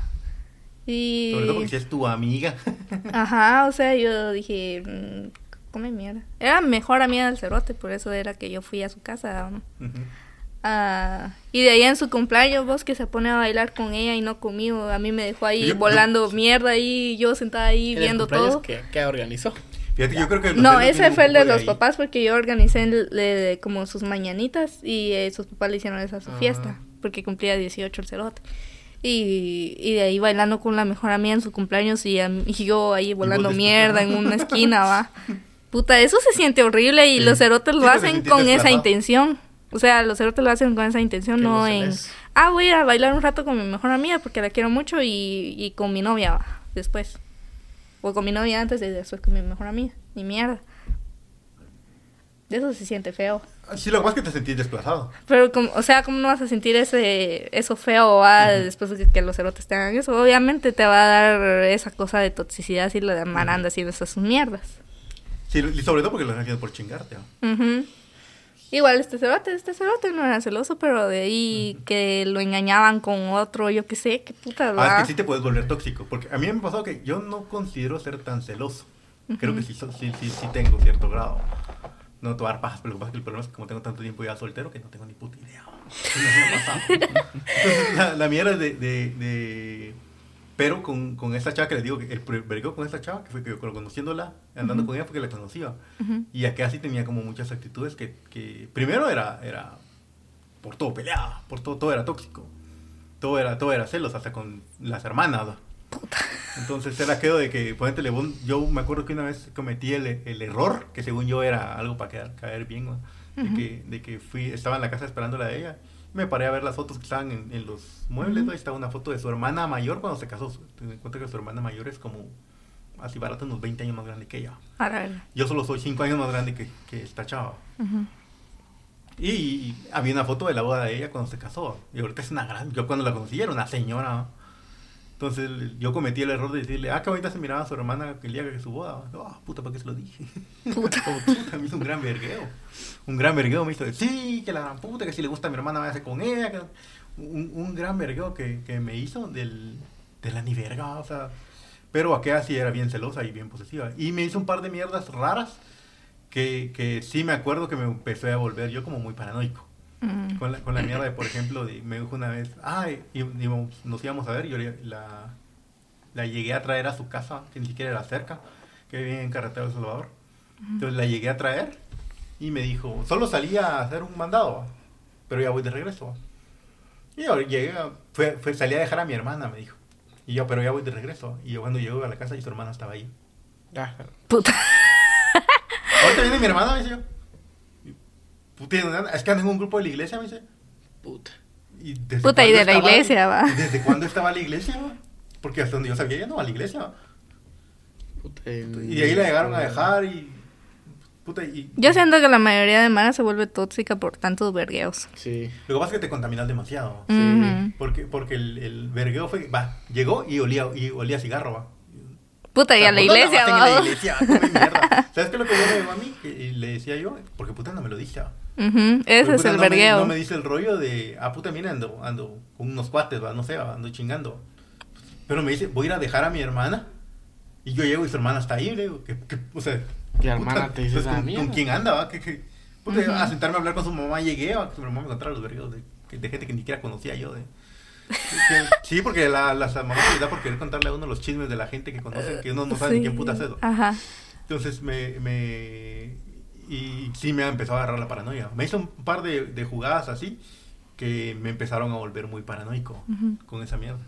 Y... Sobre todo porque si es tu amiga. Ajá, o sea, yo dije, mm, come mierda. Era mejor amiga del cerote, por eso era que yo fui a su casa. ¿no? Ah, y de ahí en su cumpleaños, vos que se pone a bailar con ella y no conmigo, a mí me dejó ahí Yo- volando mierda ahí, yo sentada ahí ¿En el viendo todo. que, que organizó? Fíjate, yo creo que los No, ese fue el de los ahí. papás porque yo organicé el- como sus mañanitas y eh, sus papás le hicieron esa su Ah. fiesta porque cumplía 18 el cerote. Y, y de ahí bailando con la mejor amiga en su cumpleaños y, yo ahí volando mierda en una esquina, va. Puta, eso se siente horrible y Sí. los cerotes lo Sí, hacen con esa intención. O sea, los cerotes lo hacen con esa intención, no en... Ah, voy a bailar un rato con mi mejor amiga porque la quiero mucho y, y con mi novia va, después. O con mi novia antes y después con mi mejor amiga. Ni mierda. Eso se siente feo. Sí, lo que pasa es que te sentís desplazado. Pero, como, o sea, ¿cómo no vas a sentir ese eso feo Ujú. después de que los erotes te hagan eso? Obviamente te va a dar esa cosa de toxicidad si la de Maranda haciendo esas mierdas. Sí, y sobre todo porque lo están haciendo por chingarte. ¿no? Igual este cerote, este cerote no era celoso, pero de ahí que lo engañaban con otro, yo qué sé, qué puta, Ah, es que sí te puedes volver tóxico. Porque a mí me ha pasado que yo no considero ser tan celoso. Creo que sí, sí, sí, sí tengo cierto grado. No dar pajas, pero lo que pasa es que el problema es que como tengo tanto tiempo ya soltero que no tengo ni puta idea. Entonces, la, la mierda es de, de, de- Pero con, con esta chava que les digo, que el vergueo con esta chava, que fue que yo conociéndola, andando con ella porque la conocía. Ujú. Y acá sí tenía como muchas actitudes que, que primero era, era por todo peleaba, por todo, todo era tóxico. Todo era, todo era celos, hasta con las hermanas. Entonces era aquello de que, ponete, yo me acuerdo que una vez cometí el, el error, que según yo era algo para quedar, caer bien, ¿no? de, que, de que fui, estaba en la casa esperándola a ella. Me paré a ver las fotos que estaban en, en los muebles, Ujú. ¿no? Ahí estaba una foto de su hermana mayor cuando se casó. Ten en cuenta que su hermana mayor es como, así barata, unos 20 años más grande que ella. Yo solo soy 5 años más grande que, que esta chava. Ujú. Y había una foto de la boda de ella cuando se casó. Y ahorita es una gran. Yo cuando la conocí era una señora. Entonces yo cometí el error de decirle, ah, qué bonita se miraba a su hermana el día que su boda. Ah, puta, ¿para qué se lo dije? Puta. Como puta, me hizo un gran vergueo. Un gran vergueo me hizo, sí, que la gran puta, que si le gusta a mi hermana, váyase con ella. que- Un, un gran vergueo que, que me hizo del, de la ni verga, o sea. Pero aquella sí era bien celosa y bien posesiva. Y me hizo un par de mierdas raras que, que sí me acuerdo que me empecé a volver yo como muy paranoico. Mm. Con la, con la mierda de, por ejemplo, de- me dijo una vez, ay, y, nos íbamos a ver, yo le- la, la llegué a traer a su casa, que ni siquiera era cerca, que vivía en Carretera de El Salvador. Entonces la llegué a traer y me dijo, solo salía a hacer un mandado, pero ya voy de regreso. ¿va?". Y yo llegué, fue, fue, salí a dejar a mi hermana, me dijo. Y yo, pero ya voy de regreso. ¿va?". Y yo cuando llego a la casa y su hermana estaba ahí. Ah. Puta. Ahorita viene mi hermana, me dice yo. Y, "Puta, Es que ando en un grupo de la iglesia, me dice. Puta. Y desde Puta, y de la iglesia, va. ¿y ¿Desde cuándo estaba la iglesia, va? Porque hasta donde yo sabía, ya no va a la iglesia. va. Puta, Y de ahí la llegaron a dejar y. Puta, y. Yo siento que la mayoría de Mara se vuelve tóxica por tantos vergueos. Sí. Lo que pasa es que te contaminas demasiado. Sí. Porque, porque el, el vergueo fue. Va, llegó y olía, y olía cigarro, va. Puta, y O sea, a la iglesia, en va. la iglesia, come mierda. ¿Sabes qué es lo que yo le digo a mí? Que le decía yo, porque puta no me lo dice. va. Ujú, Ese Porque, es puta, el no me- vergueo. no me dice el rollo de, ah, puta, mira, ando, ando con unos cuates, va, no sé, va, ando chingando. Pero me dice, voy a ir a dejar a mi hermana. Y yo llego y su hermana está ahí, le digo, que, que, o sea, ¿Qué hermana te dice pues, esa ¿con? ¿con quién anda, va? Que, que, puta, Ujú. a sentarme a hablar con su mamá llegué, va, que su mamá me contara los vergüenzos de, que- de gente que ni siquiera conocía yo, de... que- sí, porque la, las mamás les da por querer contarle a uno los chismes de la gente que conocen, que uno no sabe ni Sí. quién puta es eso. Ajá. Entonces me, me... Y sí me ha empezado a agarrar la paranoia. Me hizo un par de, de jugadas así que me empezaron a volver muy paranoico Ujú. con esa mierda.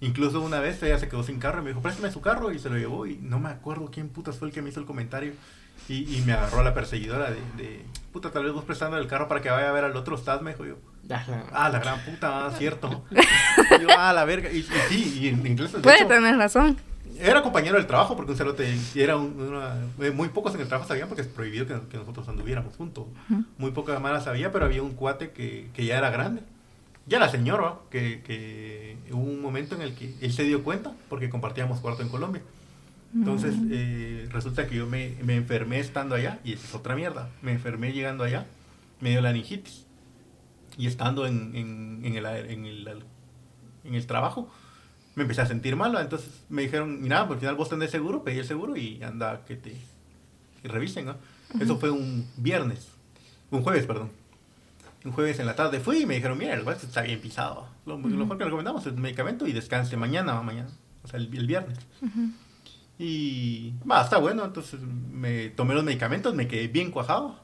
Incluso una vez ella se quedó sin carro y me dijo, préstame su carro y se lo llevó y no me acuerdo quién putas fue el que me hizo el comentario y, y me agarró a la perseguidora de, de, puta, tal vez vos prestando el carro para que vaya a ver al otro estás, me dijo yo. Ah. Ah, la gran puta, ah, cierto. Yo, ah, la verga. Y, y sí, y en inglés, de Puede hecho, tener razón. Era compañero del trabajo porque un cerote era un- una, eh, muy pocos en el trabajo sabían porque es prohibido que, que nosotros anduviéramos juntos. Ujú. Muy poca mala sabía, pero había un cuate que, que ya era grande. Ya era señor, ¿va? que, que hubo un momento en el que él se dio cuenta porque compartíamos cuarto en Colombia. Entonces, Mm. eh, resulta que yo me, me enfermé estando allá, y es otra mierda. Me enfermé llegando allá, me dio la laringitis. Y estando en, en, en el, en, el, en el trabajo, me empecé a sentir mal. ¿va? Entonces me dijeron, mira, por al final vos tenés seguro, pedí el seguro y anda que te que revisen. ¿no? Eso fue un viernes, un jueves, perdón. Un jueves en la tarde fui y me dijeron, mira, el brazo está bien pisado. Lo, lo mejor que recomendamos es el medicamento y descanse mañana, mañana, o sea, el, el viernes. Ujú. Y va, está bueno. Entonces me tomé los medicamentos, me quedé bien cuajado.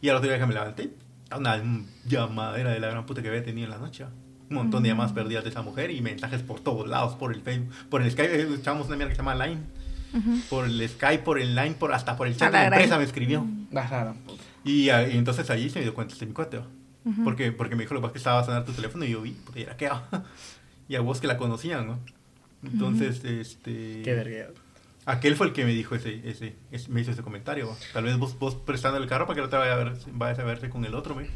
Y al otro día que me levanté, una llamadera de la gran puta que había tenido en la noche. Un montón de llamadas perdidas de esa mujer y mensajes por todos lados, por el Facebook, por el Skype. eh, Echábamos una mierda que se llama Line. Por el Skype, por el Line, por, hasta por el chat de la la gran. empresa me escribió. Ah. Y, ah, y entonces allí se me dio cuenta este mi cuate. Ujú. porque, porque me dijo lo que que estaba a sonar tu teléfono y yo vi, puta, y era que Y a vos que la conocían, ¿no? Entonces, este. Qué vergueo. Aquel fue el que me dijo ese, ese, ese- me hizo ese comentario. Tal vez vos, vos prestando el carro para que no te vaya a ver, vayas a verse con el otro, me dijo.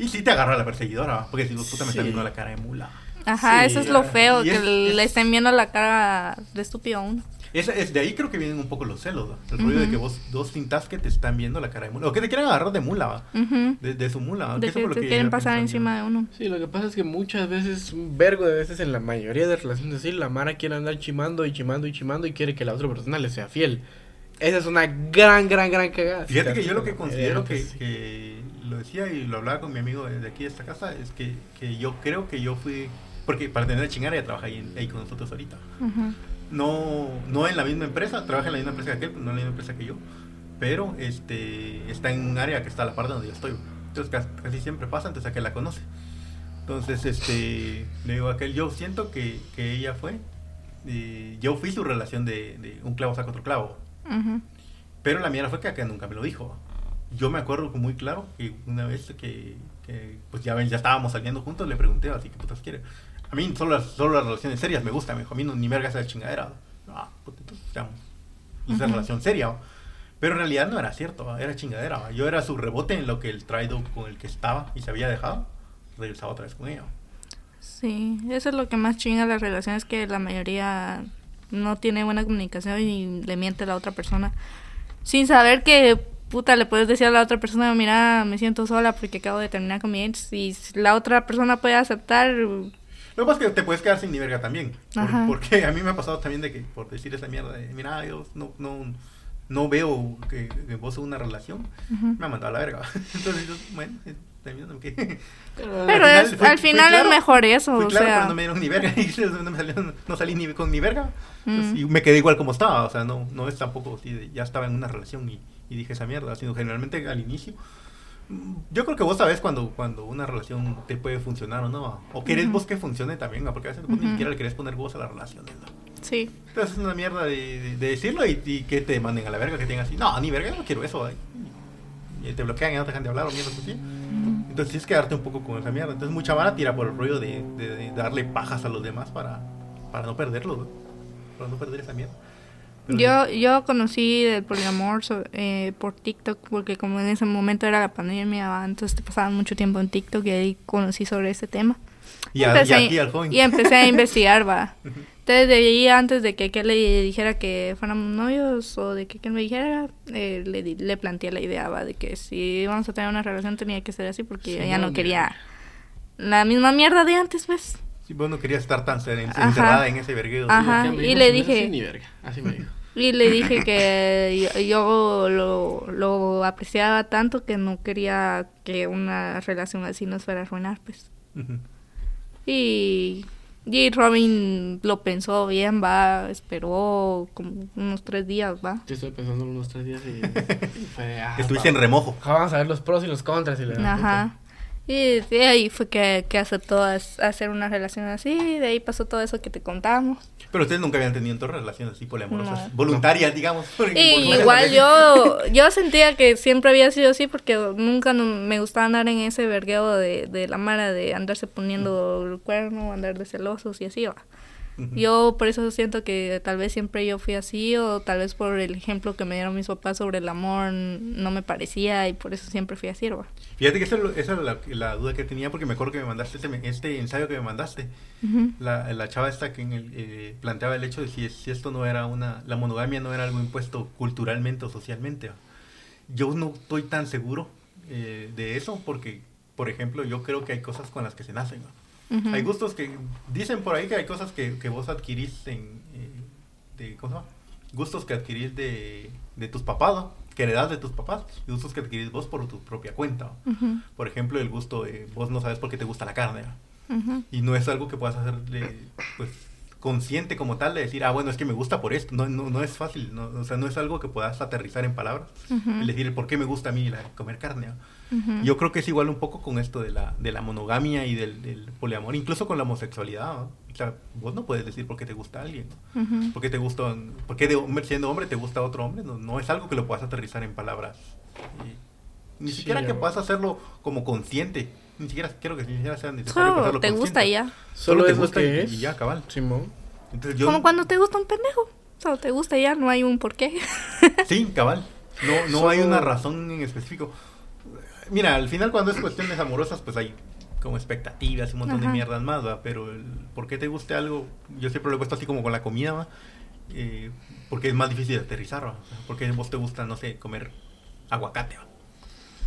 Y sí te agarra la perseguidora, porque si vos puta me estás Sí. viendo la cara de mula. Ajá, Sí, eso es lo feo, que es- le es- estén viendo la cara de estúpido a uno. Es, es de ahí creo que vienen un poco los celos, ¿va? El rollo de que vos dos sintas que te están viendo la cara de mula. O que te quieren agarrar de mula, ¿va? De, de su mula. ¿va? De que lo te quieren pasar encima de uno. Sí, lo que pasa es que muchas veces, un vergo de veces en la mayoría de relaciones así, la Mara quiere andar chimando y chimando y chimando y quiere que la otra persona le sea fiel. Esa es una gran, gran, gran cagada. Fíjate que yo lo que considero que, que lo decía y lo hablaba con mi amigo de aquí de esta casa, es que, que yo creo que yo fui, porque para tener chingada ella trabaja ahí, ahí con nosotros ahorita. Ujú. No, no en la misma empresa, trabaja en la misma empresa que aquel, no en la misma empresa que yo, pero este, está en un área que está a la par de donde yo estoy. Entonces casi, casi siempre pasa, entonces aquel la conoce. Entonces, este, le digo a aquel, yo siento que, que ella fue, eh, yo fui su relación de, de un clavo saca otro clavo. Ujú. Pero la mierda fue que acá nunca me lo dijo. Yo me acuerdo muy claro que una vez que, que, pues ya ya estábamos saliendo juntos, le pregunté así, ¿qué putas quiere? A mí solo las, solo las relaciones serias me gustan, me dijo, a mí no, ni verga esa chingadera. Ah, puta, entonces seamos esa Ujú. relación seria. ¿va? Pero en realidad no era cierto, ¿va? era chingadera. ¿va? Yo era su rebote en lo que el traido con el que estaba y se había dejado, regresaba otra vez con ella. Sí, eso es lo que más chinga las relaciones, que la mayoría no tiene buena comunicación y le miente a la otra persona. Sin saber que, puta, le puedes decir a la otra persona, mira, me siento sola porque acabo de terminar con mi ex. Y si la otra persona puede aceptar, Lo que pasa es que te puedes quedar sin ni verga también. por- porque a mí me ha pasado también de que por decir esa mierda de, mira, yo no, no, no veo que, que vos una relación, me ha mandado a la verga. Entonces, yo, bueno, pero Al final es- al final claro, es mejor eso, o claro, sea. pero no me dieron ni verga. Y no, me salió- no salí ni con ni verga. Entonces, Mm. y me quedé igual como estaba. O sea, no, no es tampoco así de, ya estaba en una relación y, y dije esa mierda. Sino generalmente al inicio. mm, Yo creo que vos sabés cuando, cuando una relación te puede funcionar o no. O querés Ujú. vos que funcione también, ¿no? porque a veces vos ni Ujú. siquiera le querés poner voz a las relaciones. ¿no? Sí. Entonces es una mierda de, de- de decirlo y, y que te manden a la verga, que tengan así. No, ni verga, no quiero eso. ay". Y te bloquean y no te dejan de hablar o mierda así. Entonces tienes que darte un poco con esa mierda. Entonces mucha vara tira por el rollo de, de- de darle pajas a los demás para, para no perderlo, ¿no? Para no perder esa mierda. Yo, yo conocí del poliamor so- eh, por TikTok porque como en ese momento era la pandemia, entonces te pasaban mucho tiempo en TikTok y ahí conocí sobre ese tema. y, a- Empecé y a- aquí al joven. Y empecé a investigar, va. Entonces de ahí antes de que aquel le dijera que fuéramos novios o de que aquel me dijera, eh, le, di- le planteé la idea, va, de que si íbamos a tener una relación tenía que ser así porque yo Sí, ya no no, quería la misma mierda de antes, pues. Sí, vos no querías estar tan Ajá. encerrada en ese vergueo. ¿sí? Ajá. Y dijo, le "Si no dije- así, ni verga. Así me dijo. Y le dije que yo, yo lo, lo apreciaba tanto que no quería que una relación así nos fuera a arruinar, pues. Y, y Robin lo pensó bien, va, esperó como unos tres días, va. Yo estuve pensando unos tres días y, y fue... ah, Estuviste en remojo. Vamos a ver los pros y los contras. Y la Ajá. Y de ahí fue que, que aceptó hacer una relación así, de ahí pasó todo eso que te contamos. Pero ustedes nunca habían tenido relaciones así poliamorosas. No. Voluntarias, digamos. Y igual yo, yo sentía que siempre había sido así porque nunca no- me gustaba andar en ese vergueo de, de la mara de andarse poniendo el cuerno, andar de celosos y así va. Yo por eso siento que tal vez siempre yo fui así o tal vez por el ejemplo que me dieron mis papás sobre el amor no me parecía y por eso siempre fui así. Fíjate que esa, esa era la, la duda que tenía porque me acuerdo que me mandaste este, este ensayo que me mandaste. La, la chava esta que en el, eh, planteaba el hecho de si, si esto no era una, la monogamia no era algo impuesto culturalmente o socialmente. Yo no estoy tan seguro eh, de eso porque, por ejemplo, yo creo que hay cosas con las que se nacen. Hay gustos que, dicen por ahí que hay cosas que, que vos adquirís en, eh, de, ¿cómo se llama? Gustos que adquirís de, de tus papás, ¿va? que heredás de tus papás, y gustos que adquirís vos por tu propia cuenta. Por ejemplo, el gusto, de vos no sabes por qué te gusta la carne. Y no es algo que puedas hacer de, pues, consciente como tal de decir, ah, bueno, es que me gusta por esto. No, no, no es fácil, no, o sea, no es algo que puedas aterrizar en palabras. Ujú. El decir, ¿por qué me gusta a mí la- comer carne? Ujú. Yo creo que es igual un poco con esto de la, de la monogamia y del, del poliamor, incluso con la homosexualidad. ¿no? O sea, vos no puedes decir por qué te gusta alguien. ¿no? ¿Por qué te gusta, por qué de hombre, siendo hombre te gusta otro hombre? No, no es algo que lo puedas aterrizar en palabras. Y ni Sí, siquiera que puedas hacerlo como consciente. Ni siquiera, quiero que ni siquiera sea necesario Solo te gusta y ya. Solo te es lo gusta que y- es. Y ya, cabal. Simón. Entonces yo, Como cuando te gusta un pendejo. Solo te gusta y ya, no hay un porqué. Sí, cabal. No, no hay Solo- una razón en específico. Mira, al final cuando es cuestiones amorosas, pues hay como expectativas y un montón de mierdas más, ¿va? Pero el, ¿por qué te guste algo? Yo siempre lo he puesto así como con la comida, ¿va? Eh, porque es más difícil de aterrizar, ¿va? O sea, porque vos te gusta, no sé, comer aguacate, ¿va?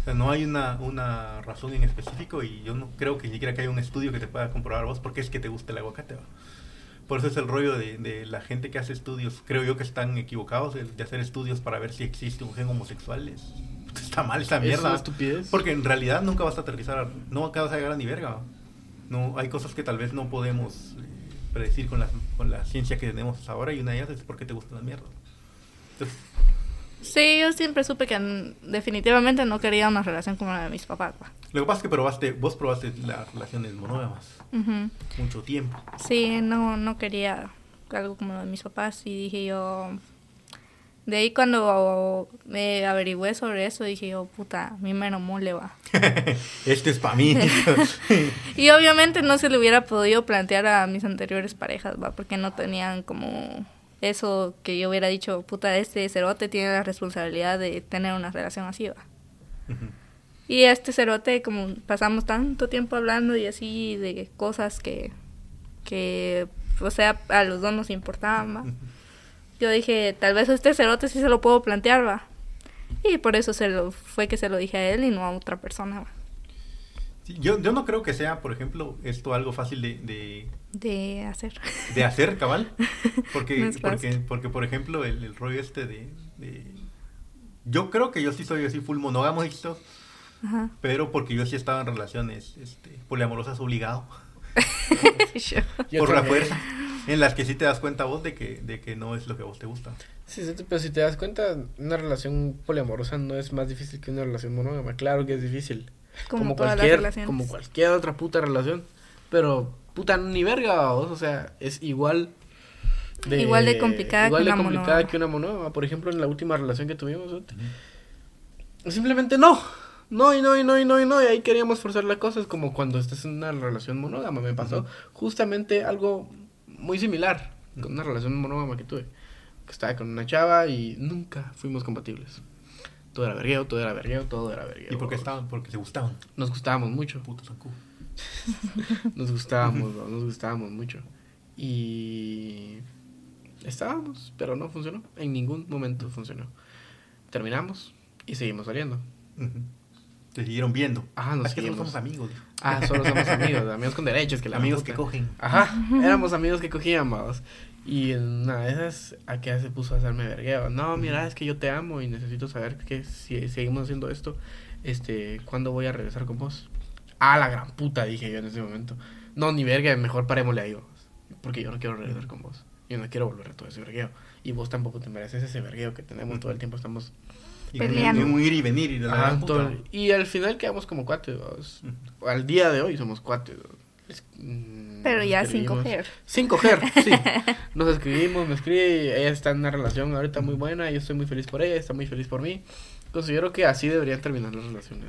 O sea, no hay una, una razón en específico y yo no creo que ni siquiera que haya un estudio que te pueda comprobar vos por qué es que te gusta el aguacate, ¿va? Por eso es el rollo de, de la gente que hace estudios. Creo yo que están equivocados de, de hacer estudios para ver si existe un gen homosexual. Es- está mal esa Es mierda. una estupidez. Porque en realidad nunca vas a aterrizar, no acabas de llegar a ni verga. No, hay cosas que tal vez no podemos eh, predecir con la, con la ciencia que tenemos hasta ahora y una de ellas es por qué te gustan las mierdas. Entonces, Sí, yo siempre supe que definitivamente no quería una relación como la de mis papás. va. lo que pasa es que probaste, vos probaste las relaciones monógamas Ujú. mucho tiempo. Sí, no, no quería algo como lo de mis papás y dije yo... De ahí cuando me averigüé sobre eso dije yo, puta, mi mero mole va. este es para mí. Y obviamente no se le hubiera podido plantear a mis anteriores parejas, va, porque no tenían como eso que yo hubiera dicho, puta, este cerote tiene la responsabilidad de tener una relación así, va. Y este cerote, como pasamos tanto tiempo hablando y así de cosas que, que o sea, a los dos nos importaban, va. Yo dije, tal vez a este cerote sí se lo puedo plantear, va. Y por eso se lo, fue que se lo dije a él y no a otra persona, va. Sí, yo, yo no creo que sea, por ejemplo, esto algo fácil de, de, De hacer. de hacer, cabal. Porque, No porque, porque, por ejemplo, el, el rollo este de, de- Yo creo que yo sí soy así full monógamo, ¿listo? Ajá. pero porque yo sí estaba en relaciones este, poliamorosas obligado. Yo por la fuerza. En las que sí te das cuenta vos de que, de que no es lo que a vos te gusta. Sí, sí, pero si te das cuenta, una relación poliamorosa no es más difícil que una relación monógama. Claro que es difícil. Como, las cualquier, como cualquier otra puta relación. Pero, puta, ni verga, vos, o sea, es igual Igual de complicada igual que de una complicada monógama. que una monógama. Por ejemplo, en la última relación que tuvimos, simplemente no. No, y no, y no, y no, y no. Y ahí queríamos forzar la cosa. Es como cuando estás en una relación monógama. Me pasó justamente algo muy similar con una relación monógama que tuve. Que estaba con una chava y nunca fuimos compatibles. Todo era vergueo, todo era vergueo, todo era vergueo. ¿Y por qué estaban? Porque se gustaban. Nos gustábamos mucho. Putos. Nos gustábamos, ¿no? nos gustábamos mucho. Y estábamos, pero no funcionó. En ningún momento funcionó. Terminamos y seguimos saliendo. Te siguieron viendo. Ah, nos es que seguimos. somos amigos. dijo. Ah, solo somos amigos, amigos con derechos, que la amigos puta. que cogen. Ajá, éramos amigos que cogíamos. Y una de esas, ¿a qué se puso a hacerme vergueo? No, mira, es que yo te amo y necesito saber que si seguimos haciendo esto, este, ¿cuándo voy a regresar con vos? Ah, la gran puta, dije yo en ese momento. No, ni verga, mejor parémosle ahí vos. Porque yo no quiero regresar con vos. Yo no quiero volver a todo ese vergueo. Y vos tampoco te mereces ese vergueo que tenemos todo el tiempo. Estamos Y Peleando. un, un ir y venir. Y, de la Ajá, gran puta. todo- y al final quedamos como cuates. Al día de hoy somos cuates. mm, Pero ya sin coger. Sin coger, sí. Nos escribimos, me escribe, ella está en una relación ahorita muy buena, yo estoy muy feliz por ella, está muy feliz por mí. Considero que así deberían terminar las relaciones.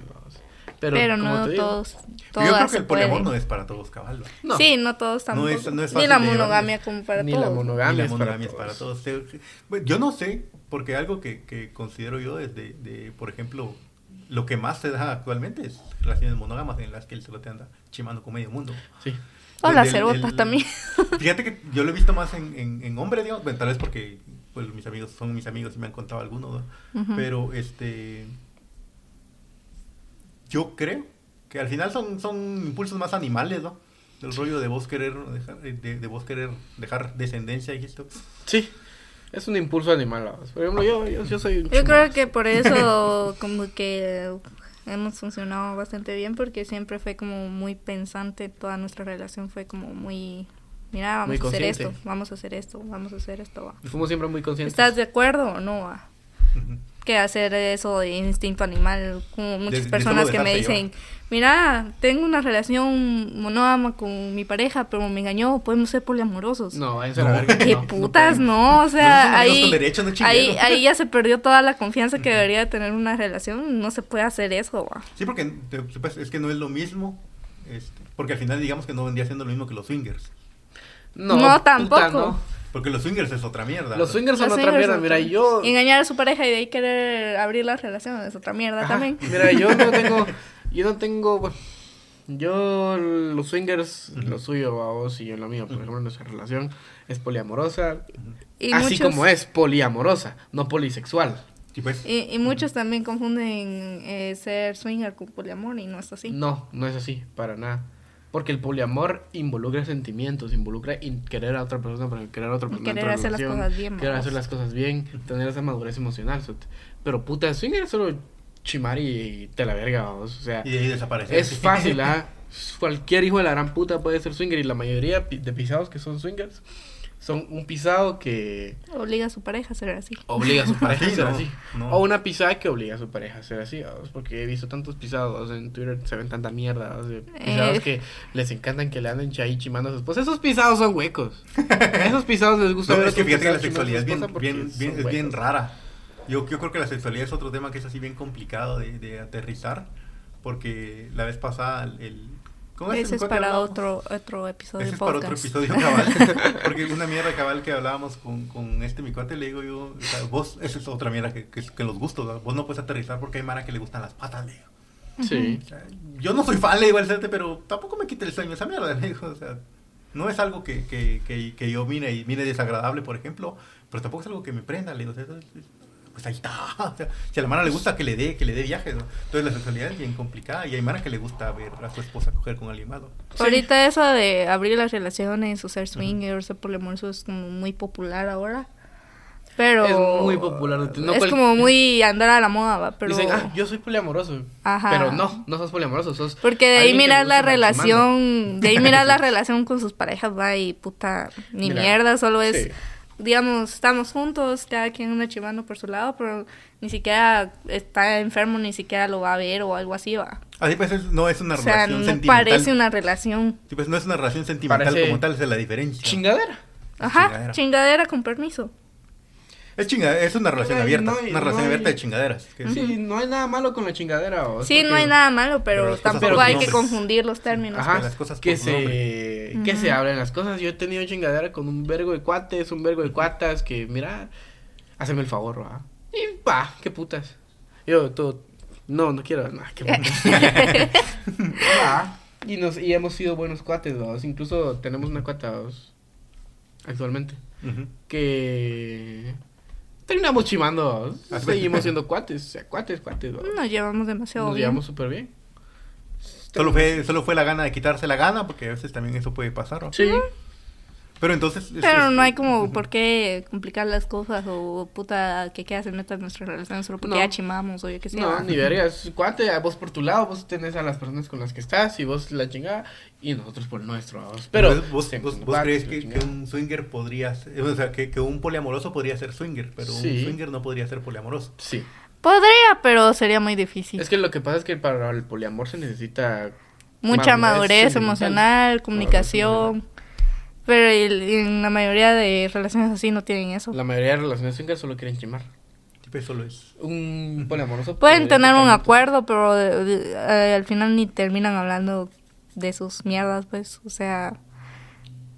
Pero, Pero, no te todos. Yo Todas creo que se el poliamor no es para todos, cabal. ¿va? no, Sí, no todos No tampoco. es- no es Ni fácil la de llevar. monogamia como para Ni la todos. Y monogamia la es para monogamia es para todos. todos. Se- bueno, Yo no sé, porque algo que, que considero yo es de, de, por ejemplo, lo que más se da actualmente es relaciones monógamas en las que el celote anda chimando con medio mundo. Sí. O las el- también. Fíjate que yo lo he visto más en, en, en hombres, digamos, bueno, tal vez porque pues, mis amigos son mis amigos y me han contado algunos, ¿no? Ujú. pero este yo creo que al final son, son impulsos más animales, ¿no? El rollo de vos querer dejar, de, de vos querer dejar descendencia y esto. Sí, es un impulso animal. Por ejemplo, yo, yo, yo soy un Yo creo que por eso como que hemos funcionado bastante bien porque siempre fue como muy pensante, toda nuestra relación fue como muy, mira, vamos Muy a hacer esto, vamos a hacer esto, vamos a hacer esto. va. Fuimos siempre muy conscientes. ¿Estás de acuerdo o no? va? Que hacer eso de instinto animal, como muchas de personas que me dicen, mira, tengo una relación monógama con mi pareja, pero me engañó, podemos ser poliamorosos. No, a No. la verga. Qué no, putas, no, o sea, ahí, derechos, ahí, ahí ya se perdió toda la confianza que debería de tener una relación, no se puede hacer eso, va. Sí, porque te- pues, es que no es lo mismo, este, porque al final digamos que no vendría siendo lo mismo que los swingers. No, No, puta, tampoco. Porque los swingers es otra mierda. Los swingers son Los otra swingers mierda. son Mira, otra- yo. Engañar a su pareja y de ahí querer abrir la relación es otra mierda Ajá, también. Mira, yo no tengo, yo no tengo, bueno, yo los swingers, Ujú. lo suyo a vos y yo lo mío, por ejemplo, nuestra relación es poliamorosa, Y así muchos, como es poliamorosa, no polisexual. Sí, pues, Y, y muchos también confunden eh, ser swinger con poliamor y no es así. No, no es así, para nada. Porque el poliamor involucra sentimientos, involucra in- querer a otra persona para querer a otra persona. querer otra hacer las cosas bien, Querer hacer las cosas bien, tener esa madurez emocional. Pero puta, swinger es solo chimar y te la verga, vamos. O sea, y de ahí desaparecer. Es fácil, ¿ah? Cualquier hijo de la gran puta puede ser swinger y la mayoría de pisados que son swingers son un pisado que Obliga a su pareja a ser así. obliga a su pareja a ser no, así. no. O una pisada que obliga a su pareja a ser así, ¿vamos? porque he visto tantos pisados en Twitter, se ven tanta mierda, pisados Eh. que les encantan que le anden ahí chimando a su esposa. Esos pisados son huecos. A esos pisados les gusta No, ver es que sus fíjate que la sexualidad es bien, bien, bien- es bien rara. Yo, yo creo que la sexualidad es otro tema que es así bien complicado de, de aterrizar, porque la vez pasada el, Con este Ese es para otro, otro episodio Ese de es para otro podcast. episodio cabal. Porque una mierda cabal que hablábamos con, con este micote, le digo yo, o sea, vos, esa es otra mierda que, que, que los gustos, ¿no? vos no puedes aterrizar porque hay mara que le gustan las patas, le digo. Sí. O sea, yo no soy fan, le digo al Cete, pero tampoco me quite el sueño esa mierda, le digo, o sea, no es algo que, que, que, que yo mire y mire desagradable, por ejemplo, pero tampoco es algo que me prenda, le digo, o sea, es- es- pues ahí está, o sea, si a la mara le gusta que le dé, que le dé viajes, ¿no? Entonces la sexualidad es bien complicada y hay mara que le gusta ver a su esposa coger con alguien más, ¿no? Ahorita eso de abrir las relaciones o ser swinger o ser poliamoroso es como muy popular ahora. Pero Es muy popular. No es cual- como muy andar a la moda, ¿va? pero Dicen, ah, yo soy poliamoroso. Ajá. Pero no, no sos poliamoroso, sos. porque de ahí miras la relación, de ahí miras la relación con sus parejas, va y puta, ni Mira, mierda, solo es sí. Digamos, estamos juntos, cada quien anda chivando por su lado, pero ni siquiera está enfermo, ni siquiera lo va a ver o algo así, va. Así pues es- no es una O sea, relación no sentimental. parece una relación. Sí, pues no es una relación sentimental Parece como tal, esa es la diferencia. Chingadera. Ajá, Chingadera. chingadera con permiso. Es chinga, es una relación No hay- abierta, no hay- una relación no hay- abierta de chingaderas. que- Sí, no hay nada malo con la chingadera. o- Sí, no hay nada malo, Pero pero tampoco hay que confundir los términos. Ajá, las cosas que se, que se hablen las cosas. Yo he tenido chingadera con un vergo de cuates, un vergo de cuatas que, mira, haceme el favor, ¿va? Y va, qué putas. Yo, todo, no, no quiero, nah, qué putas. Va, y, nos, y hemos sido buenos cuates, ¿va? Incluso tenemos una cuata, ¿va? actualmente, que terminamos chimando, seguimos siendo cuates, o sea, cuates, cuates. Nos llevamos demasiado Nos bien. llevamos súper bien. Solo fue, solo fue la gana de quitarse la gana, porque a veces también eso puede pasar. ¿no? Sí. Pero entonces... es- Pero es- no hay como por qué complicar las cosas o puta que queda se meta en nuestra relación solo porque No. ya chimamos o yo qué sé. No, ni vergas. Cuate, vos por tu lado, vos tenés a las personas con las que estás y vos la chingada y nosotros por nuestro. vamos. Pero Entonces, vos, vos, vos crees que, un swinger podría ser, o sea, que, que un poliamoroso podría ser swinger, pero Sí. un swinger no podría ser poliamoroso. Sí. Podría, pero sería muy difícil. Es que lo que pasa es que para el poliamor se necesita Mucha madurez emocional, comunicación. Pero el- en la mayoría de relaciones así no tienen eso. La mayoría de relaciones swingers solo quieren chimar. Tipo, eso lo es. Un poliamoroso Pueden podría tener un totalmente- acuerdo, pero eh, eh, al final ni terminan hablando de sus mierdas, pues. O sea,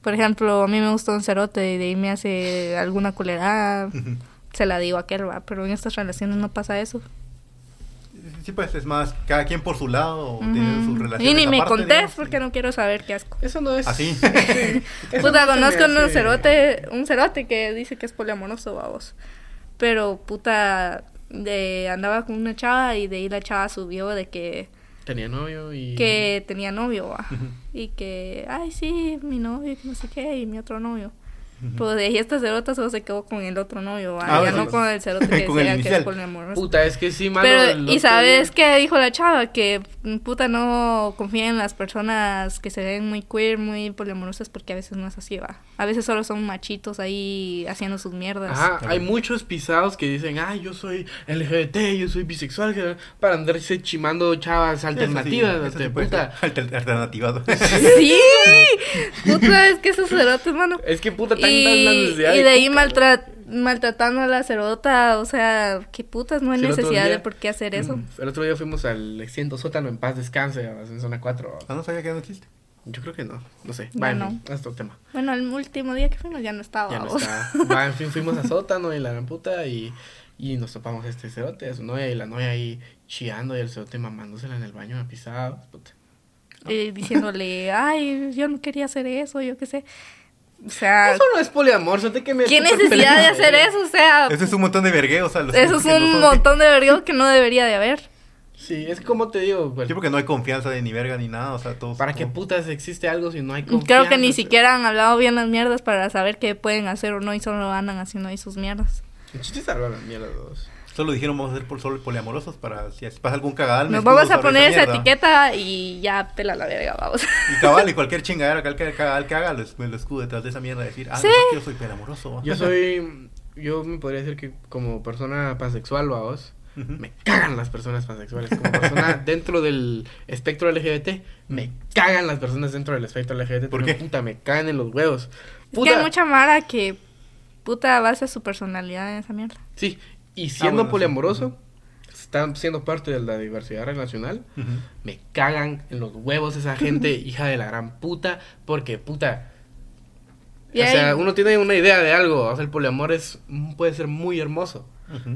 por ejemplo, a mí me gusta un cerote y de ahí me hace alguna culerada, se la digo a aquel, va. Pero en estas relaciones no pasa eso. Sí, pues es más, cada quien por su lado, tiene sus relaciones Y ni me aparte, contés digamos, porque no quiero saber qué asco. Eso no es. Así. Eso Puta, no conozco un cerote, un cerote que dice que es poliamoroso, vamos. Pero, puta, de, andaba con una chava y de ahí la chava subió de que, Tenía novio y. que tenía novio, va. Ujú. Y que, ay, sí, mi novio, que no sé qué, y mi otro novio. Pues de ahí esta cerota solo se quedó con el otro novio. Ah, ya bueno. no con el cerote que Con el decía que es poliamoroso. Puta, es que sí, malo. Pero, el ¿y sabes día- qué dijo la chava? Que, puta, no confía en las personas que se ven muy queer, muy poliamorosas, porque a veces no es así, va. A veces solo son machitos ahí haciendo sus mierdas. Ajá, Claro. hay muchos pisados que dicen, ay, yo soy LGBT, yo soy bisexual, para andarse chimando chavas alternativas, sí, puede puta. alternativas. ¡Sí! puta, es que esos cerotes, mano. Es que puta, Y, de ahí maltratando a la cerota, o sea, qué putas, no hay Sí, necesidad de por qué hacer eso. ¿no? El otro día fuimos al extiendo sótano en paz descanse, en zona 4. Ah, no sabía que no existe. Yo creo que no, no sé. Ya Va, en no. fin, es otro tema. Bueno, el último día que fuimos ya no estaba. Ya no está. Va, en fin, fuimos a sótano y la gran puta y, y nos topamos a este cerote, a su novia y la novia ahí chiando y el cerote mamándosela en el baño a pisados, puta. Eh, diciéndole, ay, yo no quería hacer eso, yo qué sé. O sea, Eso no es poliamor, cerote que me... ¿qué necesidad de hacer eso? O sea, Eso es un montón de vergueo, o sea, los eso es que no un son- montón de vergüenza que no debería de haber. Sí, es como te digo, pues, Sí, porque no hay confianza de ni verga ni nada, o sea, todos... ¿para qué putas existe algo si no hay confianza? Creo que ni siquiera han hablado bien las mierdas para saber qué pueden hacer o no y solo andan haciendo ahí sus mierdas. El chiste es hablar las mierdas dos. Solo dijeron vamos a ser por solo poliamorosos para si pasa algún cagadal. Nos vamos a poner esa etiqueta y ya pela la verga, vamos. Y cabal, y cualquier chingadera, cualquier cagadal que haga, lo es- me lo escudo detrás de esa mierda y decir, ah, Sí. no, yo soy poliamoroso. Yo soy... Yo me podría decir que como persona pansexual, vos Ujú. me cagan las personas pansexuales. Como persona dentro del espectro LGBT, me cagan las personas dentro del espectro LGBT. ¿Por qué? Puta, me cagan en los huevos. Es que hay mucha mara que puta basa su personalidad en esa mierda. Sí, y siendo bueno, sí. poliamoroso, están siendo parte de la diversidad relacional, me cagan en los huevos esa gente, hija de la gran puta, porque puta. Y o sea, uno tiene una idea de algo, o sea, el poliamor es, puede ser muy hermoso,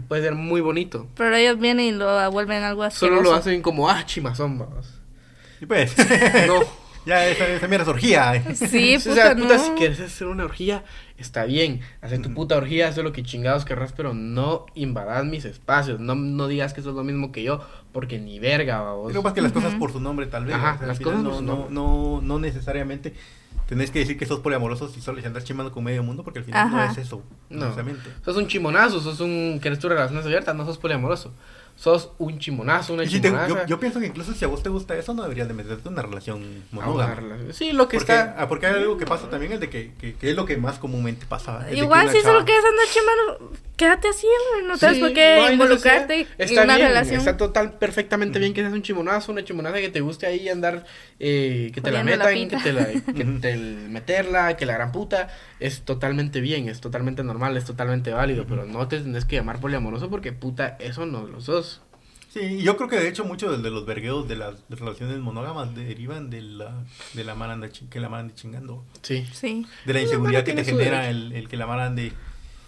puede ser muy bonito. Pero ellos vienen y lo vuelven algo asqueroso. Solo lo hacen como, ah, chimazón, vamos. Y pues, No. Ya esa, esa mierda es orgía. eh. Sí, o puta, sea, puta, no. si quieres hacer una orgía, está bien. Hacer tu puta orgía, haz lo que chingados querrás, pero no invadas mis espacios. No, no digas que eso es lo mismo que yo, porque ni verga, babos. Lo que pasa es que las cosas por su nombre, tal vez. Ajá, o sea, al las cosas no, no, no, no necesariamente tenés que decir que sos poliamoroso si solo andas chimando con medio mundo, porque al final no es eso, No. Sos un chimonazo, sos un. Quieres tu relaciones abiertas, no sos poliamoroso. Sos un chimonazo, una Y si te- yo, yo pienso que incluso si a vos te gusta eso, no deberías de meterte en una relación Ah, monógama. Sí, lo que Porque, está. ah, porque hay algo que pasa también, es de que, que, que es lo que más comúnmente pasa. Igual si solo quieres andar chimando, quédate así, güey. No tienes Sí, por qué no involucrarte necesidad. en Está una bien, relación. Está total, perfectamente bien que seas un chimonazo, una chimonaza que te guste ahí andar, eh, que te la Poniendo la metan, que te la, que te el- meterla, que la gran puta. Es totalmente bien, es totalmente normal, es totalmente válido, pero no te tenés que llamar poliamoroso porque puta, eso no lo sos. Sí, yo creo que de hecho muchos de, de los vergueos de las de relaciones monógamas derivan de la, de la mara anda que la mara ande chingando. Sí. Sí. De la inseguridad que te genera el, el que la mara ande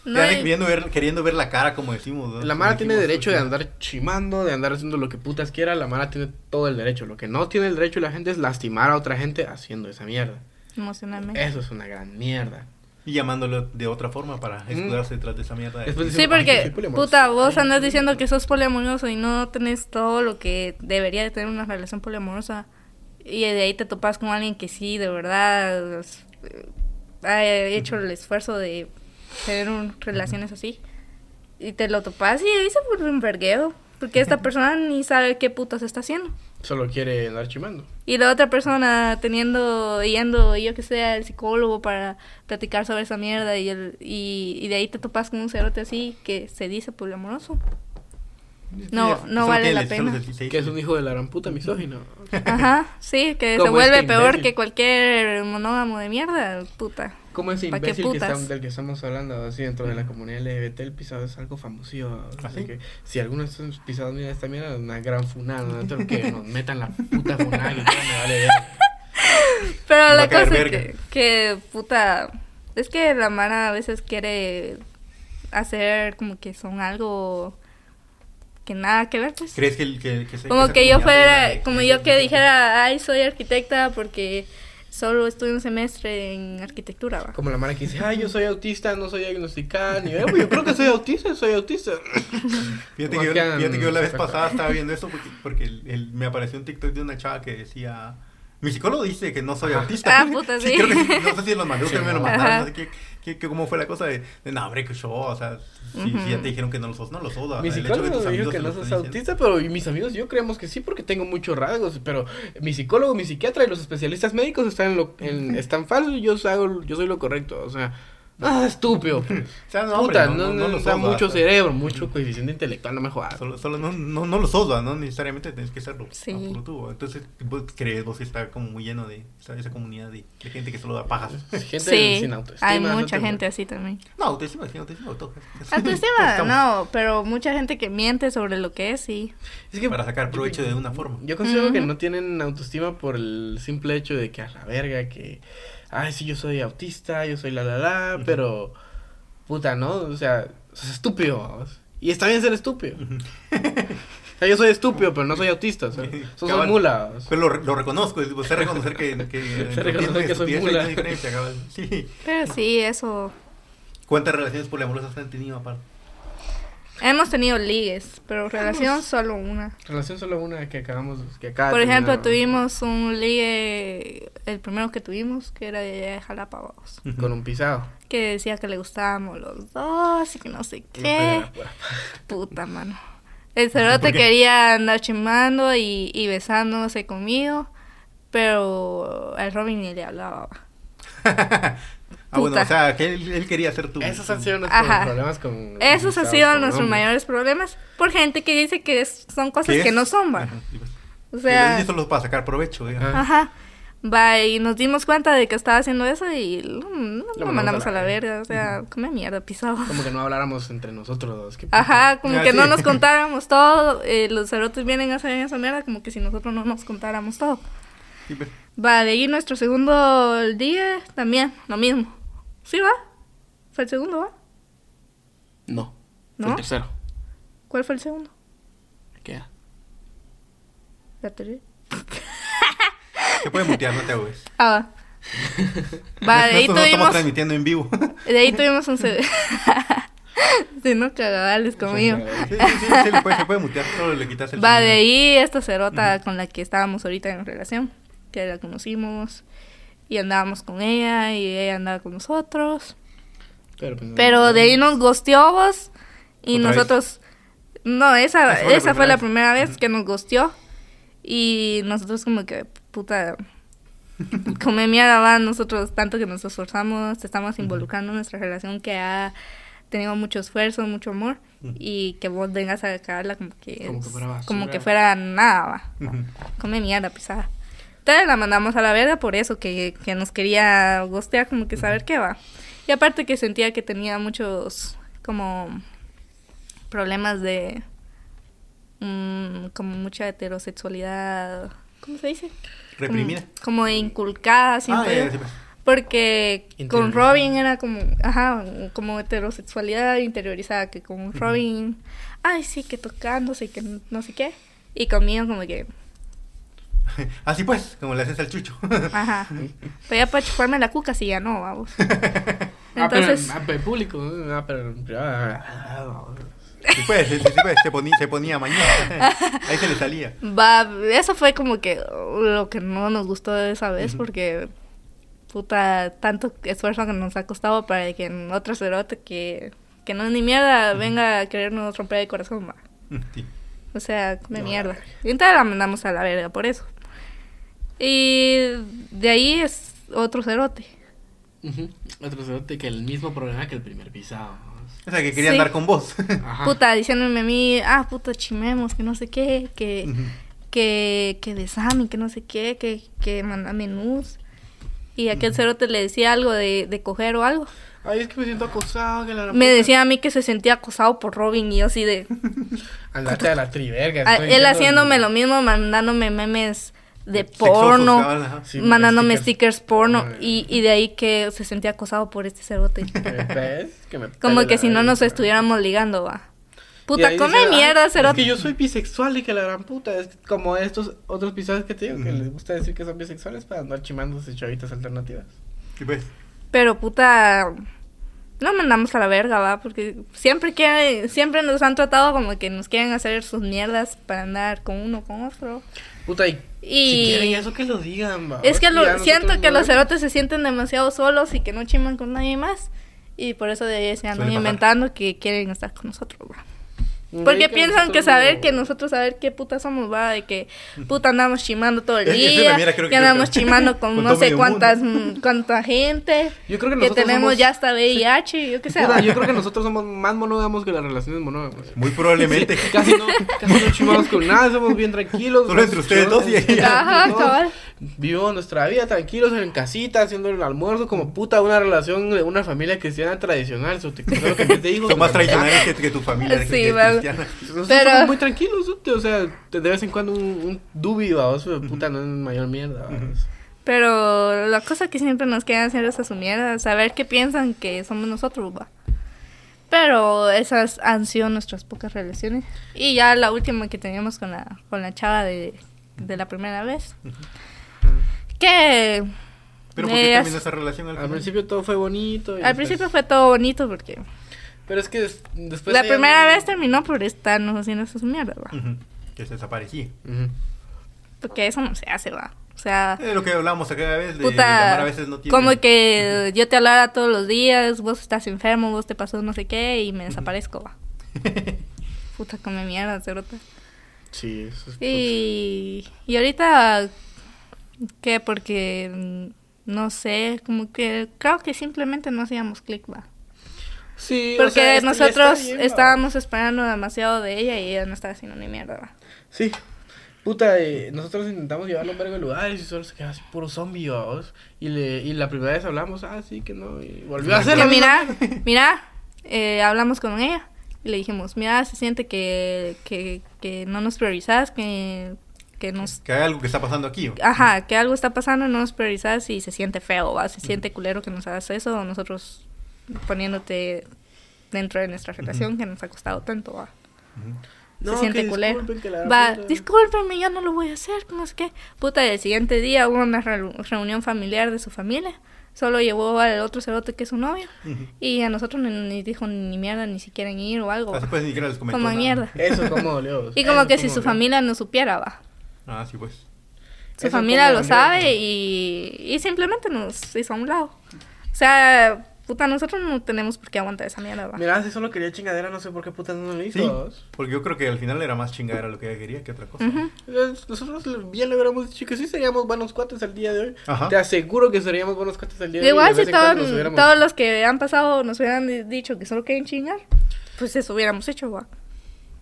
No hay- queriendo, ver, queriendo ver la cara, como decimos. ¿no? La Mara tiene derecho de andar chimando, de andar haciendo lo que putas quiera. La Mara tiene todo el derecho. Lo que no tiene el derecho la gente es lastimar a otra gente haciendo esa mierda. Emocionalmente. Eso es una gran mierda. Y llamándolo de otra forma para Mm. escudarse detrás de esa mierda. Después Sí, diciendo, "Ay, yo porque, soy poliamoroso". puta, vos andas diciendo que sos poliamoroso y no tenés todo lo que debería de tener una relación poliamorosa. Y de ahí te topas con alguien que sí, de verdad, eh, ha hecho el esfuerzo de tener un- relaciones así. Y te lo topas y se vuelve un vergueo. Porque esta persona ni sabe qué putas está haciendo. Solo quiere andar chimando. Y la otra persona teniendo, yendo, yo que sé, al psicólogo para platicar sobre esa mierda y, el, y, y de ahí te topas con un cerote así que se dice poliamoroso. No, no solo vale tiene la el- pena. el 16. Que es un hijo de la gran puta misógino. Ajá, sí, que se vuelve este peor que cualquier monógamo de mierda, puta. Como ese ¿Pa' qué imbécil que está- del que estamos hablando así dentro de la comunidad LGBT, el pisado es algo famosillo. ¿Ah, Así sí? que si alguno de estos pisados mira esta mierda, una gran funada, ¿no? Que nos metan la puta funada que quieran, me vale ver. Pero Va la cosa es que, que, puta, es que la Mara a veces quiere hacer como que son algo que nada que ver, pues. ¿Crees que, el- que, que se- Como que yo fuera, como yo que dijera, ay, soy arquitecta porque solo estuve un semestre en arquitectura, va. Como la mara que dice, ay, yo soy autista, no soy diagnosticada, ni "Eh, yo creo que soy autista, soy autista. Fíjate que, yo, fíjate que yo la vez pasada estaba viendo eso porque, porque el- el- me apareció un TikTok de una chava que decía... Mi psicólogo dice que no soy autista. Ah, puta, sí. creo que sí, no sé si los mandé, ustedes me lo mandaron. No sé qué, qué- qué- cómo fue la cosa de, de no, hombre, que yo, o sea, si, si ya te dijeron que no lo sos, no lo sos. Mi psicólogo me dijo que no lo sos autista, pero y mis amigos y yo creemos que sí porque tengo muchos rasgos, pero mi psicólogo, mi psiquiatra y los especialistas médicos están en lo, en, están falsos, yo hago, yo soy lo correcto, o sea, ah, estúpido. O sea, no, hombre, Puta, no, no, no, no, lo da sos, mucho cerebro, mucho coeficiente intelectual, no me jodas. Solo, solo no, no, no lo sos, ¿va? no necesariamente tenés que serlo. Sí. ¿va? Entonces, vos crees, vos que está como muy lleno de esa, esa comunidad de, de gente que solo da pajas. Gente Sí, sin autoestima. hay no mucha te- gente así también. No, autoestima, sí, autoestima, todo. Autoestima, Estamos no, pero mucha gente que miente sobre lo que es, sí. Es que Para sacar provecho de una forma. Yo considero que Ujú. no tienen autoestima por el simple hecho de que a la verga, que, ay, sí, yo soy autista, yo soy la la la, Ujú. pero, puta, ¿no? O sea, sos estúpido. Y está bien ser estúpido. O sea, yo soy estúpido, pero no soy autista, o sea, sos Cabal. soy mula. Pero lo, lo reconozco, es- sé reconocer que... que Sé reconocer que soy mula. una diferencia, cabal. Sí. Pero sí, eso. ¿Cuántas relaciones poliamorosas han tenido aparte? Hemos tenido ligues, pero relación solo una. Relación solo una que acabamos, que acaba Por ejemplo, terminar, tuvimos un ligue, el primero que tuvimos, que era de Jalapa, vamos, Con un pisado. que decía que le gustábamos los dos y que no sé qué. Puta mano. El cerote quería andar chimando y, y besándose conmigo, pero al Robin ni le hablaba. ah, bueno, Puta. o sea, que él, él quería ser tú. Esos han sido nuestros Ajá. problemas con... Esos han sido con nuestros hombres. mayores problemas por gente que dice que es- son cosas ¿Qué que no son, va. Ajá, pues. O sea, Y solo para sacar provecho, digamos. Ajá. Va, y nos dimos cuenta de que estaba haciendo eso y lo, lo mandamos mandamos a a la la verga. O sea, come mierda, pisado. Como que no habláramos entre nosotros dos. qué Ajá, como Ah, que sí. no nos contáramos todo. eh, los cerotes vienen a hacer esa mierda como que si nosotros no nos contáramos todo. Sí, pues. Va, de ahí nuestro segundo día también, lo mismo. ¿Sí va? ¿Fue el segundo, va? No. ¿No? Fue el tercero. ¿Cuál fue el segundo? ¿Qué? La tercera. Se puede mutear, no te hagas. Ah, va. Va, de ahí Nosotros no estamos tuvimos, transmitiendo en vivo. de ahí tuvimos un CD. Si no, cagadales conmigo. Sí, sí, sí, se, le puede, se puede mutear, solo le quitas el Va, sonido. de ahí esta cerota con la que estábamos ahorita en relación, que la conocimos y andábamos con ella y ella andaba con nosotros. Pero, pues, no- de ahí nos gosteó vos y nosotros... No, esa, Esa fue la primera vez. vez que nos gosteó y nosotros como que, puta, come mierda, va, nosotros tanto que nos esforzamos, te estamos involucrando en nuestra relación que ha tenido mucho esfuerzo, mucho amor y que vos vengas a cagarla como que, Como que fuera como que fuera nada, va. Come mierda, pisada. La mandamos a la verga por eso, que, que nos quería gostear, como que saber qué va. Y aparte que sentía que tenía muchos, como, problemas de, mm, como mucha heterosexualidad, ¿cómo se dice? Reprimida. Como, como inculcada, siento Ah, ya, pues. Porque con. Robin era como, ajá, como heterosexualidad interiorizada, que con Robin, ay, sí, que tocándose y que no sé qué. Y conmigo como que, Así pues, como le haces al chucho. ajá. Pero ya para chuparme la cuca, sí, ya no, vamos. Ah, Entonces, ah, pero en público. Ah, pero en privado. Sí, pues, sí, sí, pues, se ponía, se ponía mañana. Ahí se le salía. va, eso fue como que lo que no nos gustó de esa vez, porque, puta, tanto esfuerzo que nos ha costado para que en otro cerote que, que no es ni mierda venga a querernos romper el corazón, va. Sí. O sea, come No, mierda. Y entonces la mandamos a la verga por eso. Y de ahí es otro cerote. Otro cerote que el mismo problema que el primer pisado. O sea, que quería Sí. andar con vos. Ajá. Puta, diciéndome a mí, ah, puta, chimemos, que no sé qué, que, Ujú. que, que besame, que no sé qué, que, que manda menús. Y aquel cerote le decía algo de, de coger o algo. Ay, es que me siento acosado. Que la gran Me decía a mí que se sentía acosado por Robin y yo así de... Andate a la triverga. a- estoy él haciéndome lo mismo, mandándome memes de porno. Sí, mandándome stickers. stickers porno y, y de ahí que se sentía acosado por este cerote. ¿Ves? Que me Como que si no nos estuviéramos ligando, va. Puta, come dice, mierda, "Ay, cerote. Es que yo soy bisexual y que la gran puta. Es como estos otros pisados que te digo, que les gusta decir que son bisexuales para andar chimándose chavitas alternativas. Sí, pues. Pero puta, no mandamos a la verga, va, porque siempre que siempre nos han tratado como que nos quieren hacer sus mierdas para andar con uno con otro. Puta, y, Y- si quieren eso que lo digan, va. Es que lo- siento que no- los cerotes se sienten demasiado solos y que no chiman con nadie más. Y por eso de ahí se andan inventando que quieren estar con nosotros, va. Porque piensan que saber no- que nosotros saber qué puta somos, va, de que puta andamos chimando todo el Es- la día, creo que que- andamos chimando con, con no sé cuántas mm, cuánta gente, Yo creo que tenemos somos- ya hasta VIH, yo qué sé. Puta, yo creo que nosotros somos más monógamos que las relaciones monógamas. Muy probablemente. Casi no, casi no chimamos con nada, somos bien tranquilos. Solo entre ustedes dos y ella. Ajá, cabal. Vivimos nuestra vida tranquilos en casita, haciendo el almuerzo, como puta, una relación de una familia cristiana tradicional. So, te creo que Son más tradicionales que, que tu familia. Sí, que cristiana. Nosotros Pero- muy tranquilos, o sea, de vez en cuando un, un dubi, vamos, puta, no es mayor mierda, vamos. Pero la cosa que siempre nos quieren hacer es asumir, saber qué piensan que somos nosotros, va. Pero esas han sido nuestras pocas relaciones. Y ya la última que teníamos con la, con la chava de, de la primera vez. Que Pero ¿por qué terminó esa relación al Al principio todo fue bonito. y al después- principio fue todo bonito porque Pero es que des- después. la primera no- vez terminó por estarnos haciendo esas mierdas, va. Ujú. Que se desaparecía. Ujú. Porque eso no se hace, va. O sea, Es lo que hablamos aquella vez de puta, llamar a veces no tiene... como que yo te hablara todos los días, vos estás enfermo, vos te pasó no sé qué y me desaparezco, va. Puta, come mierda, cerota. Sí, eso es. Y, y ahorita, ¿qué? Porque, mm, no sé, como que creo que simplemente no hacíamos clic, va. Sí, o Porque sea, nosotros bien, estábamos esperando demasiado de ella y ella no estaba haciendo ni mierda, va. Sí. Puta, eh, nosotros intentamos llevarlo a un vergo de lugares y solo se queda así puro zombie. Y, le, y la primera vez hablamos, ah, sí, que no. Y volvió a hacerlo. mira, mira, eh, hablamos con ella y le dijimos, mira, se siente que, que, que no nos priorizas, que, que nos... Que hay algo que está pasando aquí. ¿o? Ajá, que algo está pasando, no nos priorizas y se siente feo, ¿va? Se siente culero que nos hagas eso, o nosotros poniéndote dentro de nuestra relación que nos ha costado tanto, ¿va? Se siente que culero. disculpen, que la Va, puta. discúlpeme, ya no lo voy a hacer, no sé qué. Puta, el siguiente día hubo una reu- reunión familiar de su familia. Solo llevó al otro cerote que es su novio. Y a nosotros ni, ni dijo ni mierda, ni si quieren ir o algo. Así pues ni siquiera les comentó Como nada. mierda. Eso, como dolió. Y como Eso que si su familia no supiera, va. Ah, sí, pues. Su Eso familia lo sabe y, y simplemente nos hizo a un lado. O sea, puta, nosotros no tenemos por qué aguantar esa mierda, va. Mira, si solo quería chingadera, no sé por qué puta no lo hizo. Sí, porque yo creo que al final era más chingadera lo que ella quería que otra cosa. Ujú. Eh, Nosotros bien le hubiéramos dicho que sí seríamos buenos cuates al día de hoy. Ajá. Te aseguro que seríamos buenos cuates al día de hoy. Igual y de si cuando todos, nos hubiéramos- todos los que han pasado nos hubieran di- dicho que solo quieren chingar, pues eso hubiéramos hecho, va.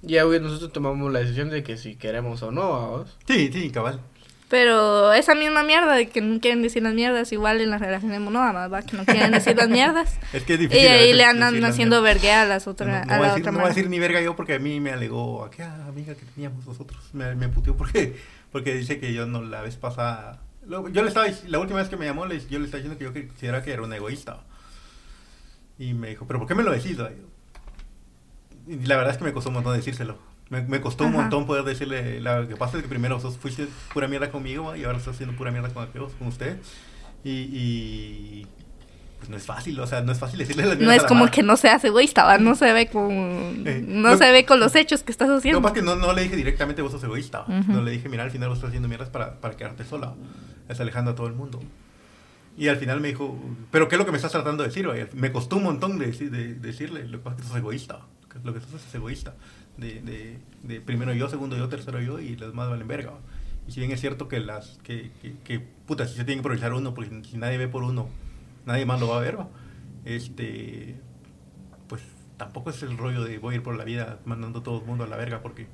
Ya, güey, nosotros tomamos la decisión de que si queremos o no, vamos. Sí, sí, cabal. Pero esa misma mierda de que no quieren decir las mierdas, igual en las relaciones monógamas, va, que no quieren decir las mierdas. Es que es Y difícil. a ahí le andan haciendo verguea a las No, otras, no a voy a decir, otra no voy a decir ni verga yo porque a mí me alegó aquella amiga que teníamos nosotros. Me, me puteó porque, porque dice que yo no la vez pasada. Yo le estaba la última vez que me llamó, yo le estaba diciendo que yo consideraba que era un egoísta. Y me dijo, ¿pero por qué me lo decís? va?" La verdad es que me costó un montón decírselo. Me, me costó un Ajá. montón poder decirle. Lo que pasa es que primero sos, fuiste pura mierda conmigo y ahora estás haciendo pura mierda con aquellos, con ustedes. Y, y. Pues no es fácil, o sea, no es fácil decirle las No es la como que no seas egoísta, ¿va? No se ve con... Eh, No se ve con los hechos que estás Lo que haciendo. pasa es que no, no le dije directamente vos sos egoísta. Ujú. No le dije, mira, al final vos estás haciendo mierdas para, para quedarte sola. Estás alejando a todo el mundo. Y al final me dijo, ¿pero qué es lo que me estás tratando de decir? vaya?" Me costó un montón de, deci- de- decirle, lo que pasa es que sos egoísta. Lo que sos es egoísta. De, de, de primero yo, segundo yo, tercero yo y los demás valen verga. Y si bien es cierto que las, que, que, que, puta, si se tiene que aprovechar uno, porque si nadie ve por uno, nadie más lo va a ver, ¿va? Este, pues tampoco es el rollo de voy a ir por la vida mandando a todo el mundo a la verga porque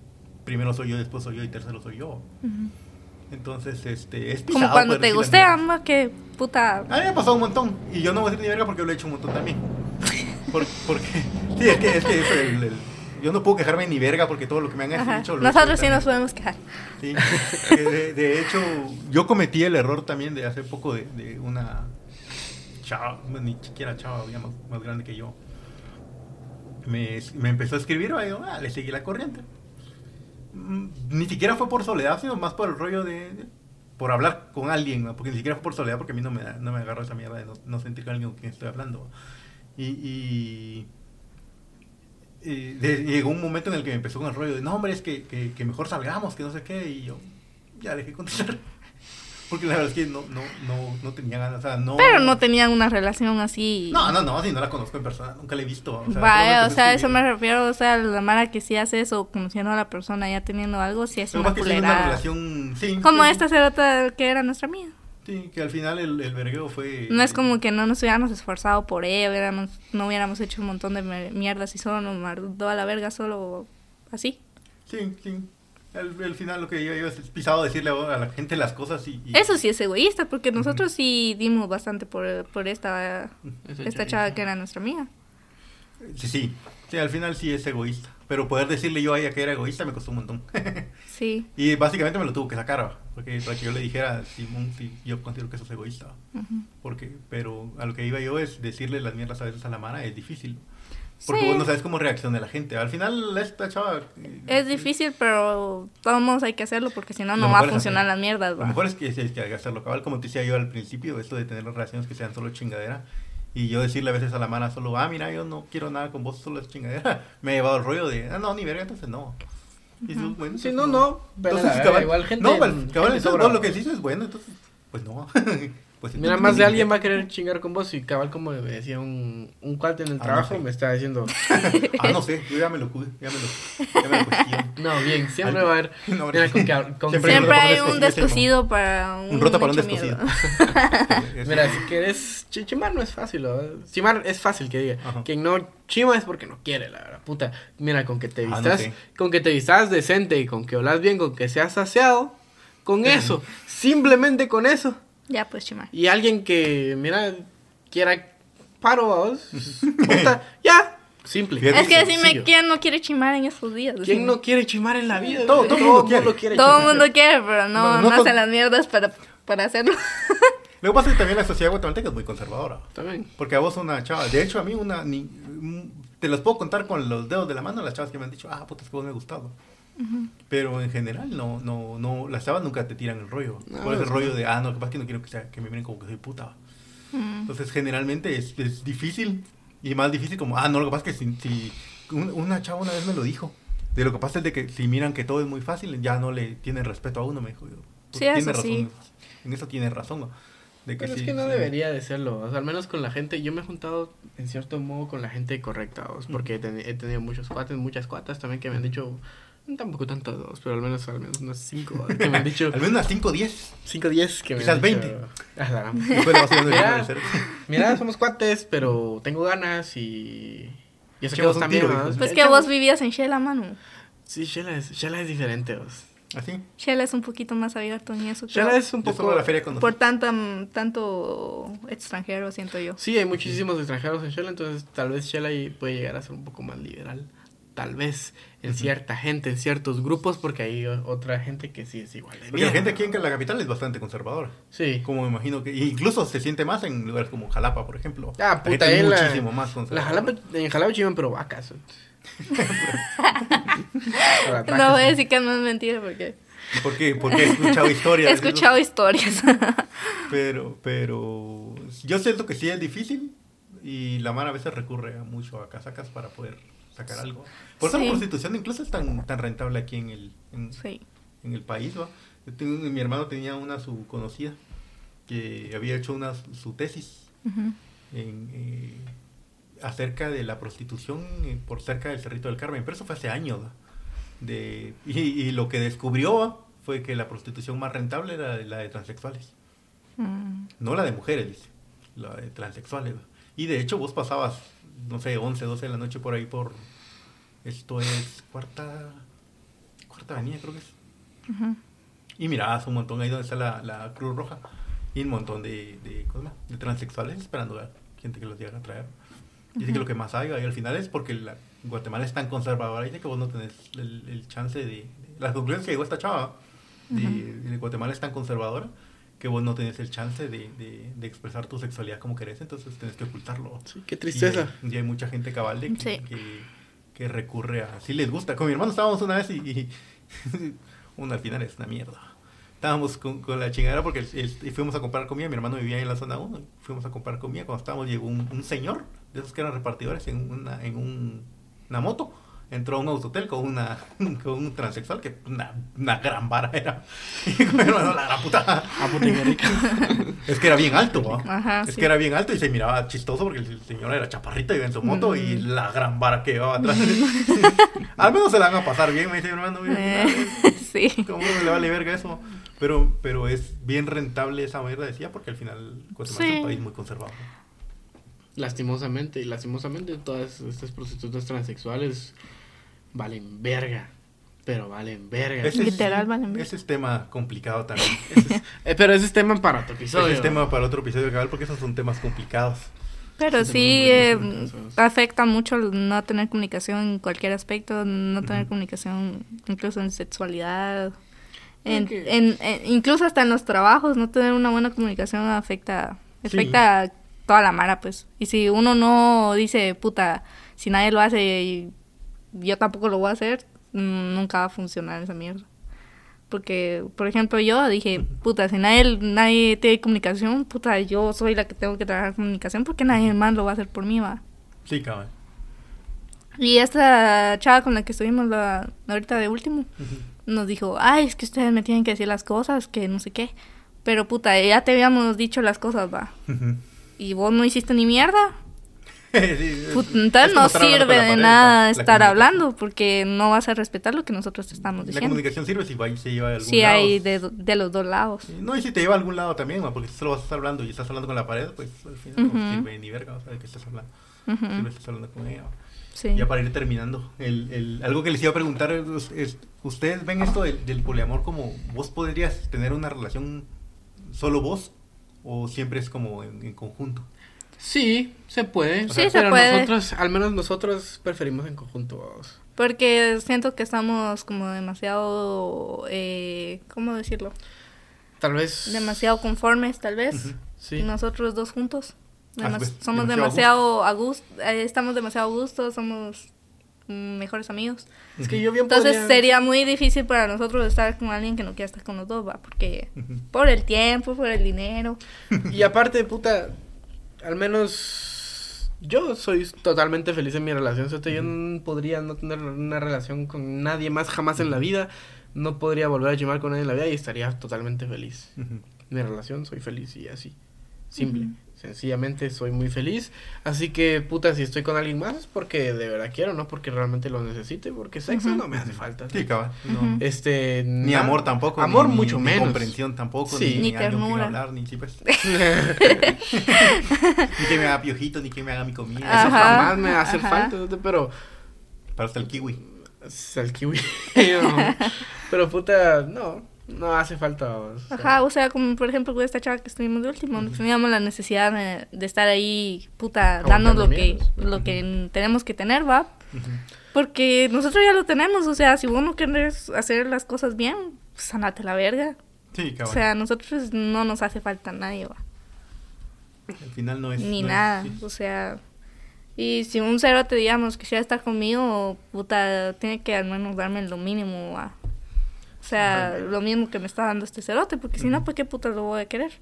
primero soy yo, después soy yo y tercero soy yo. Ujú. Entonces, este, es Como cuando te mierdas. ¿no? Que puta... A mí me ha pasado un montón y yo no voy a decir ni verga porque lo he hecho un montón también. Por- porque, sí, es que, es que eso, el- el- yo no puedo quejarme ni verga porque todo lo que me han Ajá. hecho lo he hecho Nosotros sí nos podemos quejar. Sí. De, de hecho, yo cometí el error también de hace poco de, de una chava, ni siquiera chava, ya más, más grande que yo. Me, me empezó a escribir, y yo, ah, le seguí la corriente. Mm, Ni siquiera fue por soledad, sino más por el rollo de. de- por hablar con alguien, ¿no? porque ni siquiera fue por soledad, porque a mí no me, no me agarra esa mierda de no, no sentir con alguien con quien estoy hablando. Y. y y de- llegó un momento en el que me empezó con el rollo de, no, hombre, es que, que, que mejor salgamos, que no sé qué, y yo ya dejé de contestar. Porque la verdad es que no, no, no, no tenía ganas, o sea, no... Pero no tenían una relación así. No, no, no, si no la conozco en persona, nunca la he visto. O sea, Vaya, o sea, eso me refiero, o sea, la mara que sí hace eso, conociendo a la persona, ya teniendo algo, sí es que una pasa es que sí es una culera. relación, sí. Como sí, esta cerota que era nuestra amiga. Sí, que al final el, el vergueo fue... No es como que no nos hubiéramos esforzado por ella, hubiéramos, no hubiéramos hecho un montón de mierdas y solo nos mandó a la verga solo así. Sí, sí. Al, al final lo que yo, es pisado decirle a a la gente las cosas y... y- Eso sí es egoísta, porque nosotros sí dimos bastante por, por esta, Esa esta chava que era nuestra amiga. Sí, sí. Sí, al final sí es egoísta. Pero poder decirle yo a ella que era egoísta me costó un montón. Sí. y básicamente me lo tuvo que sacar, porque para que yo le dijera, Simón, sí, yo considero que sos egoísta. ¿va? ujú. Porque, pero a lo que iba yo es decirle las mierdas a veces a la mara es difícil. Porque Sí. vos no sabes cómo reacciona la gente. Al final esta chava... eh, Es difícil, pero todos modos hay que hacerlo porque si no, Lo no va a funcionar hacer- las mierdas. Lo va. mejor es que, es que hay que hacerlo cabal, como te decía yo al principio, esto de tener relaciones que sean solo chingadera. Y yo decirle a veces a la mara solo, ah, mira, yo no quiero nada con vos, solo es chingadera. Me ha llevado el rollo de, ah, no, ni verga, entonces no. Y eso, bueno, Sí, entonces no, no. Pero Entonces, cabal, igual gente. no, pues, cabal, gente sobra. vos lo que dices es bueno, entonces, pues no. pues... Mira, más de alguien va a querer chingar con vos y cabal como me decía un, un cuate en el Ah, no trabajo, sé. me estaba diciendo, Ah, no sé, yo ya me lo cu- ya me lo, ya me lo cuestiono. no, bien, siempre Algo- va a haber, No, mira, con que, con Siempre Siempre hay un descosido, para un, Un roto para un descosido. Mira, si quieres, chi- chimar no es fácil, ¿no? Chimar es fácil que diga. Ajá. Quien no chima es porque no quiere, la verdad, puta. Mira, con que te Ah, no vistas, sé. con que te vistas decente y con que hablas bien, con que seas saciado, con eso, simplemente con eso. Ya, pues, chimar. Y alguien que, mira, quiera paro a vos, puta, ya, simple. Fíjate Es que decime, ¿quién no quiere chimar en estos días? ¿Quién no quiere chimar en la vida? Todo- todo el mundo quiere. Todo chimar. el mundo quiere, pero no, No, no, hacen las mierdas para, para hacerlo. Lo que pasa es que también la sociedad guatemalteca es muy conservadora. También. Porque a vos una chava, de hecho a mí una, ni, mm, te los puedo contar con los dedos de la mano las chavas que me han dicho, ah, puta, es que vos me ha gustado. Pero en general no, no, no, las chavas nunca te tiran el rollo. No, Por ese sí. rollo de, ah, no, capaz que no quiero que, sea, que me miren como que soy puta. Mm. Entonces generalmente es, es difícil y más difícil como, ah, no, lo que pasa es que si, si- un- una chava una vez me lo dijo. De lo que pasa es de que si miran que todo es muy fácil, ya no le tienen respeto a uno, me dijo. yo, Sí, tiene eso razón, sí. En eso tiene razón. ¿no? De Pero es sí, que no sí. debería de serlo, o sea, al menos con la gente, yo me he juntado en cierto modo con la gente correcta, o sea, porque he, teni- he tenido muchos cuates, muchas cuatas también que me han dicho, tampoco tantos dos, pero al menos al menos unos cinco, que me han dicho, Al menos unas 5 o 10. 5 10 que me Quizás han dicho, 20. "Ah, la el Mira. Mira, somos cuates, pero tengo ganas y... Y eso que vos también, tiro. Pues que vos vivías en Shela, mano. Sí, Shela es, Shela es diferente, vos. Así. Shela es un poquito más abierto en eso. Shela es un poco... la feria. Por tanta, tanto extranjero, siento yo. Sí, hay muchísimos extranjeros en Shela, entonces tal vez Shela ahí puede llegar a ser un poco más liberal. Tal vez en cierta gente, en ciertos grupos, porque hay otra gente que sí es igual de Porque la gente aquí en la capital es bastante conservadora. Sí. Como me imagino que. Incluso se siente más en lugares como Jalapa, por ejemplo. Ah, La puta, gente es ahí la- muchísimo más La conservadora. Jalapa, en Jalapa chivan, pero vacas. No voy a decir que no es mentira porque ¿Por qué? Porque he escuchado historias. he escuchado historias. Pero, pero. Yo siento que sí es difícil. Y la Mara a veces recurre a mucho a casacas para poder sacar algo. Por eso Sí. la prostitución incluso es tan, tan rentable aquí en el, en, sí. en el país. ¿va? Yo tengo- mi hermano tenía una su conocida que había hecho una su tesis en, eh, acerca de la prostitución eh, por cerca del Cerrito del Carmen, pero eso fue hace años. ¿va? De, y, y lo que descubrió ¿va? fue que la prostitución más rentable era la de transexuales, Mm. no la de mujeres, dice, la de transexuales. ¿va? Y de hecho vos pasabas, no sé, 11, 12 de la noche por ahí por, esto es cuarta, cuarta avenida creo que es. Ujú. Y mirabas un montón ahí donde está la, la Cruz Roja. Y un montón de, de, ¿cómo de transexuales esperando a gente que los llega a traer. Dice que lo que más hay ahí al final es porque la, Guatemala es tan conservadora. Dice que vos no tenés el, el chance de, de- Las conclusiones que llegó esta chava de, de Guatemala es tan conservadora que vos no tenés el chance de, de, de expresar tu sexualidad como querés. Entonces tenés que ocultarlo. Sí, qué tristeza. Y, hay- y hay mucha gente cabal de que, Sí. que, que recurre a... Sí les gusta. Con mi hermano estábamos una vez y... y uno al final es una mierda. Estábamos con, con la chingadera porque el- el- y fuimos a comprar comida. Mi hermano vivía en la zona 1. Fuimos a comprar comida. Cuando estábamos llegó un, un señor de esos que eran repartidores en una, en un- una moto. Entró a un autotel con una con un transexual que una, una gran vara era. Y hermano, la gran puta. Ah. Es que era bien alto, Es sí. que era bien alto y se miraba chistoso porque el señor era chaparrito y iba en su moto Mm. y la gran vara que llevaba atrás. Al menos se la van a pasar bien, me dice mi hermano. mira, Eh, sí. ¿Cómo le vale verga eso? Pero, pero es bien rentable esa mierda, decía, porque al final Guatemala es un país muy conservador. Lastimosamente, y lastimosamente todas estas prostitutas transexuales valen verga. Pero valen verga. Ese es- Literal, valen verga. Ese es tema complicado también. Eh, pero ese es tema para otro episodio. Ese es tema para otro episodio, cabal, porque esos son temas complicados. Pero Sí, eh, afecta mucho no tener comunicación en cualquier aspecto, no tener comunicación incluso en sexualidad, en, Ok. en- en- incluso hasta en los trabajos, no tener una buena comunicación afecta, Sí. afecta a toda la mara, pues. Y si uno no dice, puta, si nadie lo hace y yo tampoco lo voy a hacer, mm, nunca va a funcionar esa mierda. Porque, por ejemplo, yo dije, puta, si nadie, nadie tiene comunicación, puta, yo soy la que tengo que trabajar comunicación porque nadie más lo va a hacer por mí, va. Sí, cabal. Y esta chava con la que estuvimos la, ahorita de último nos dijo, ay, es que ustedes me tienen que decir las cosas, que no sé qué. Pero puta, ya te habíamos dicho las cosas, va. Y vos no hiciste ni mierda. Sí, es- Put- es Entonces no sirve la de nada la estar hablando porque no vas a respetar lo que nosotros te estamos La diciendo. comunicación sirve si va- se lleva algún Sí, lado. hay de, de los dos lados. No, y si te lleva a algún lado también, porque si solo vas a estar hablando y estás hablando con la pared, pues al final no sirve ni verga, o sea, de qué estás hablando. Ujú, Sirve estás hablando con ella. Sí. Ya para ir terminando, el, el- algo que les iba a preguntar es, es, ¿ustedes ven esto del, del poliamor como vos podrías tener una relación solo vos o siempre es como en, en conjunto? Sí, se puede. Sí, se pero puede. nosotros, al menos nosotros preferimos en conjunto. vamos. Porque siento que estamos como demasiado, eh, ¿cómo decirlo? Tal vez. Demasiado conformes, tal vez. Sí. Nosotros dos juntos. Ah, pues, somos demasiado demasiado a gusto, eh, estamos demasiado a gusto, somos mejores amigos. Es que yo bien Entonces podría- sería muy difícil para nosotros estar con alguien que no quiera estar con los dos, va, porque por el tiempo, por el dinero. Y aparte, puta, al menos yo soy totalmente feliz en mi relación. ¿cierto? Yo no podría no tener una relación con nadie más jamás en la vida. No podría volver a llamar con nadie en la vida y estaría totalmente feliz. Mi relación, soy feliz y así. Simple. Sencillamente soy muy feliz. Así que, puta, si estoy con alguien más es porque de verdad quiero, no porque realmente lo necesite. Porque sexo no me hace falta. Sí, cabal. no. Ujú. Este, Ni na- amor tampoco. Amor ni- mucho ni menos. comprensión tampoco. Sí. Ni, Ni ternura. hablar, ni, sí, pues. ni que me haga piojito, ni que me haga mi comida. Eso jamás me va a hacer ajá. falta, ¿no? pero Para hasta el kiwi. es el kiwi. no. Pero puta, no, no hace falta. o sea. Ajá, o sea, como por ejemplo con esta chava que estuvimos de último, no teníamos la necesidad de, de estar ahí, puta, dando lo que, lo que tenemos que tener, va. Porque nosotros ya lo tenemos, o sea, si vos no quieres hacer las cosas bien, pues andate la verga. Sí, O cabal. sea, a nosotros no nos hace falta nadie, va. Al final no es. Ni no es- nada, sí. o sea... Y si un cerote, digamos, quisiera estar conmigo, puta, tiene que al menos darme lo mínimo, va. O sea, Ajá. lo mismo que me está dando este cerote, porque si no, ¿por qué puta lo voy a querer?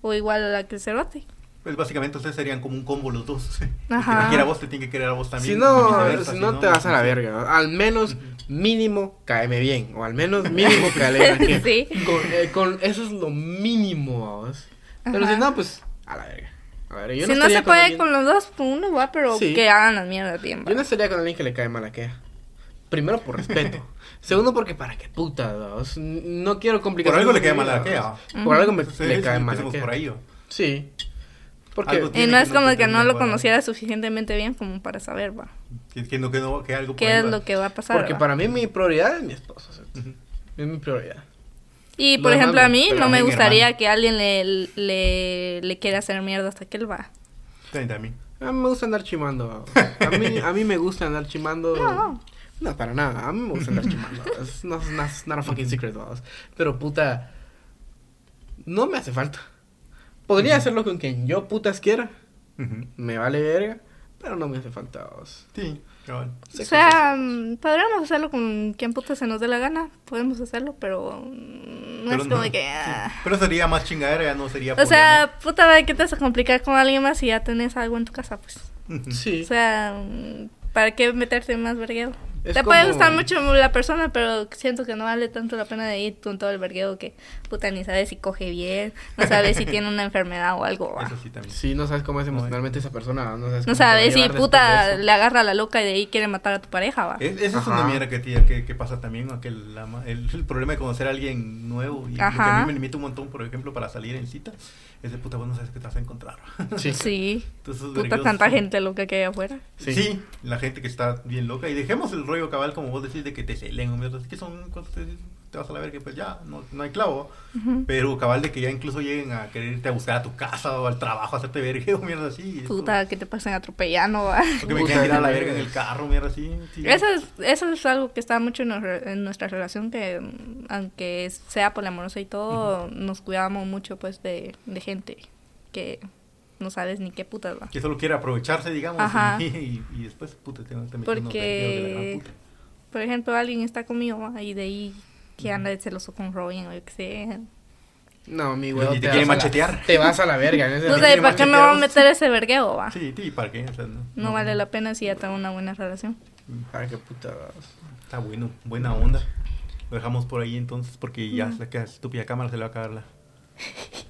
O igual a la que el cerote. Pues básicamente ustedes serían como un combo los dos. El que Ajá. no quiera a vos te tiene que querer a vos también. Si no, viceversa, si no te vas a la verga. Al menos mínimo caeme bien. O al menos mínimo caeme bien. Sí. Con, eh, con- eso es lo mínimo, vamos. Pero Ajá. si no, pues a la verga. A ver, yo si no estaría se puede alguien- con los dos, pues uno va, pero Sí. que hagan las mierdas bien, va. Yo no estaría con alguien que le cae mal a que. Primero por respeto. Segundo porque para qué puta, vamos. No quiero complicar. Por algo le cae mal a Kea. Por algo me, le cae mal a Kea. por ahí. ¿o? Sí. Porque Y no es no como que no lo conociera suficientemente bien como para saber, va. Que, que no, que no, que algo por ahí ¿Qué es va. lo que va a pasar? porque va? para mí mi prioridad es mi esposo. ¿cierto? Ujú. Es mi prioridad. Y Lo por ejemplo, a no, mí no me gustaría hermano. que alguien le, le, le quiera hacer mierda hasta que él va. Sí, también. A mí me gusta andar chimando. A mí, a mí me gusta andar chimando. No. No, para nada. A mí me gusta andar chimando. Es no, no, it's not a fucking secret, vamos. Pero puta. No me hace falta. Podría hacerlo con quien yo putas quiera. Me vale verga. Pero no me hace falta, vamos. Sí. O sea, mm, podríamos hacerlo con quien puta se nos dé la gana. Podemos hacerlo, pero mm, no Pero es como no, que... sí. ah. Pero sería más chingadera, ya no sería O sea, puta, ¿de ¿qué te vas a complicar con alguien más si ya tenés algo en tu casa? Pues. Sí. O sea, mm, ¿para qué meterte más vergueo? Es Te puede gustar mucho la persona, pero siento que no vale tanto la pena de ir con todo el vergueo que puta ni sabes si coge bien, no sabes si tiene una enfermedad o algo. va. Eso sí también. Sí, no sabes cómo es emocionalmente esa persona. No sabes, No cómo sabes si puta le agarra a la loca y de ahí quiere matar a tu pareja, va. Es, esa es Ajá. una mierda que, tía- que, que pasa también, que la el, el problema de conocer a alguien nuevo y lo que a Ajá. mí me limita un montón, por ejemplo, para salir en cita, es de puta, vos no sabes qué te vas a encontrar. Sí. Sí. Entonces, Puta tanta gente loca que hay afuera. Sí. Sí. la gente que está bien loca. Y dejemos el rollo cabal, como vos decís, de que te celen que son cosas que te vas a la ver que pues ya, no, no hay clavo. Ujú. Pero cabal de que ya incluso lleguen a querer irte a buscar a tu casa o al trabajo, a hacerte verga o mierda así. Puta, que te pasen atropellando, O que me quieran tirar a la verga en el carro, mierda así. sí. Eso es, eso es algo que está mucho en, en nuestra relación, que aunque sea poliamorosa y todo, nos cuidamos mucho pues de, de gente que no sabes ni qué putas va. Que solo quiere aprovecharse, digamos. Ajá. Y, y- y después, puta, te, te de la gran Porque, puta. por ejemplo, alguien está conmigo ¿va? y de ahí que anda de celoso con Robin o yo qué sé. No, mi Y huevo. te te quiere la- machetear. Te vas a la verga. No sé, ¿para qué me va a meter ese vergueo, va? Sí, sí, ¿para qué? O sea, no, No vale la pena si ya tengo una buena relación. Para qué puta. vas. Está bueno, buena onda. Lo dejamos por ahí entonces porque ya se queda estúpida cámara, se le va a acabar la,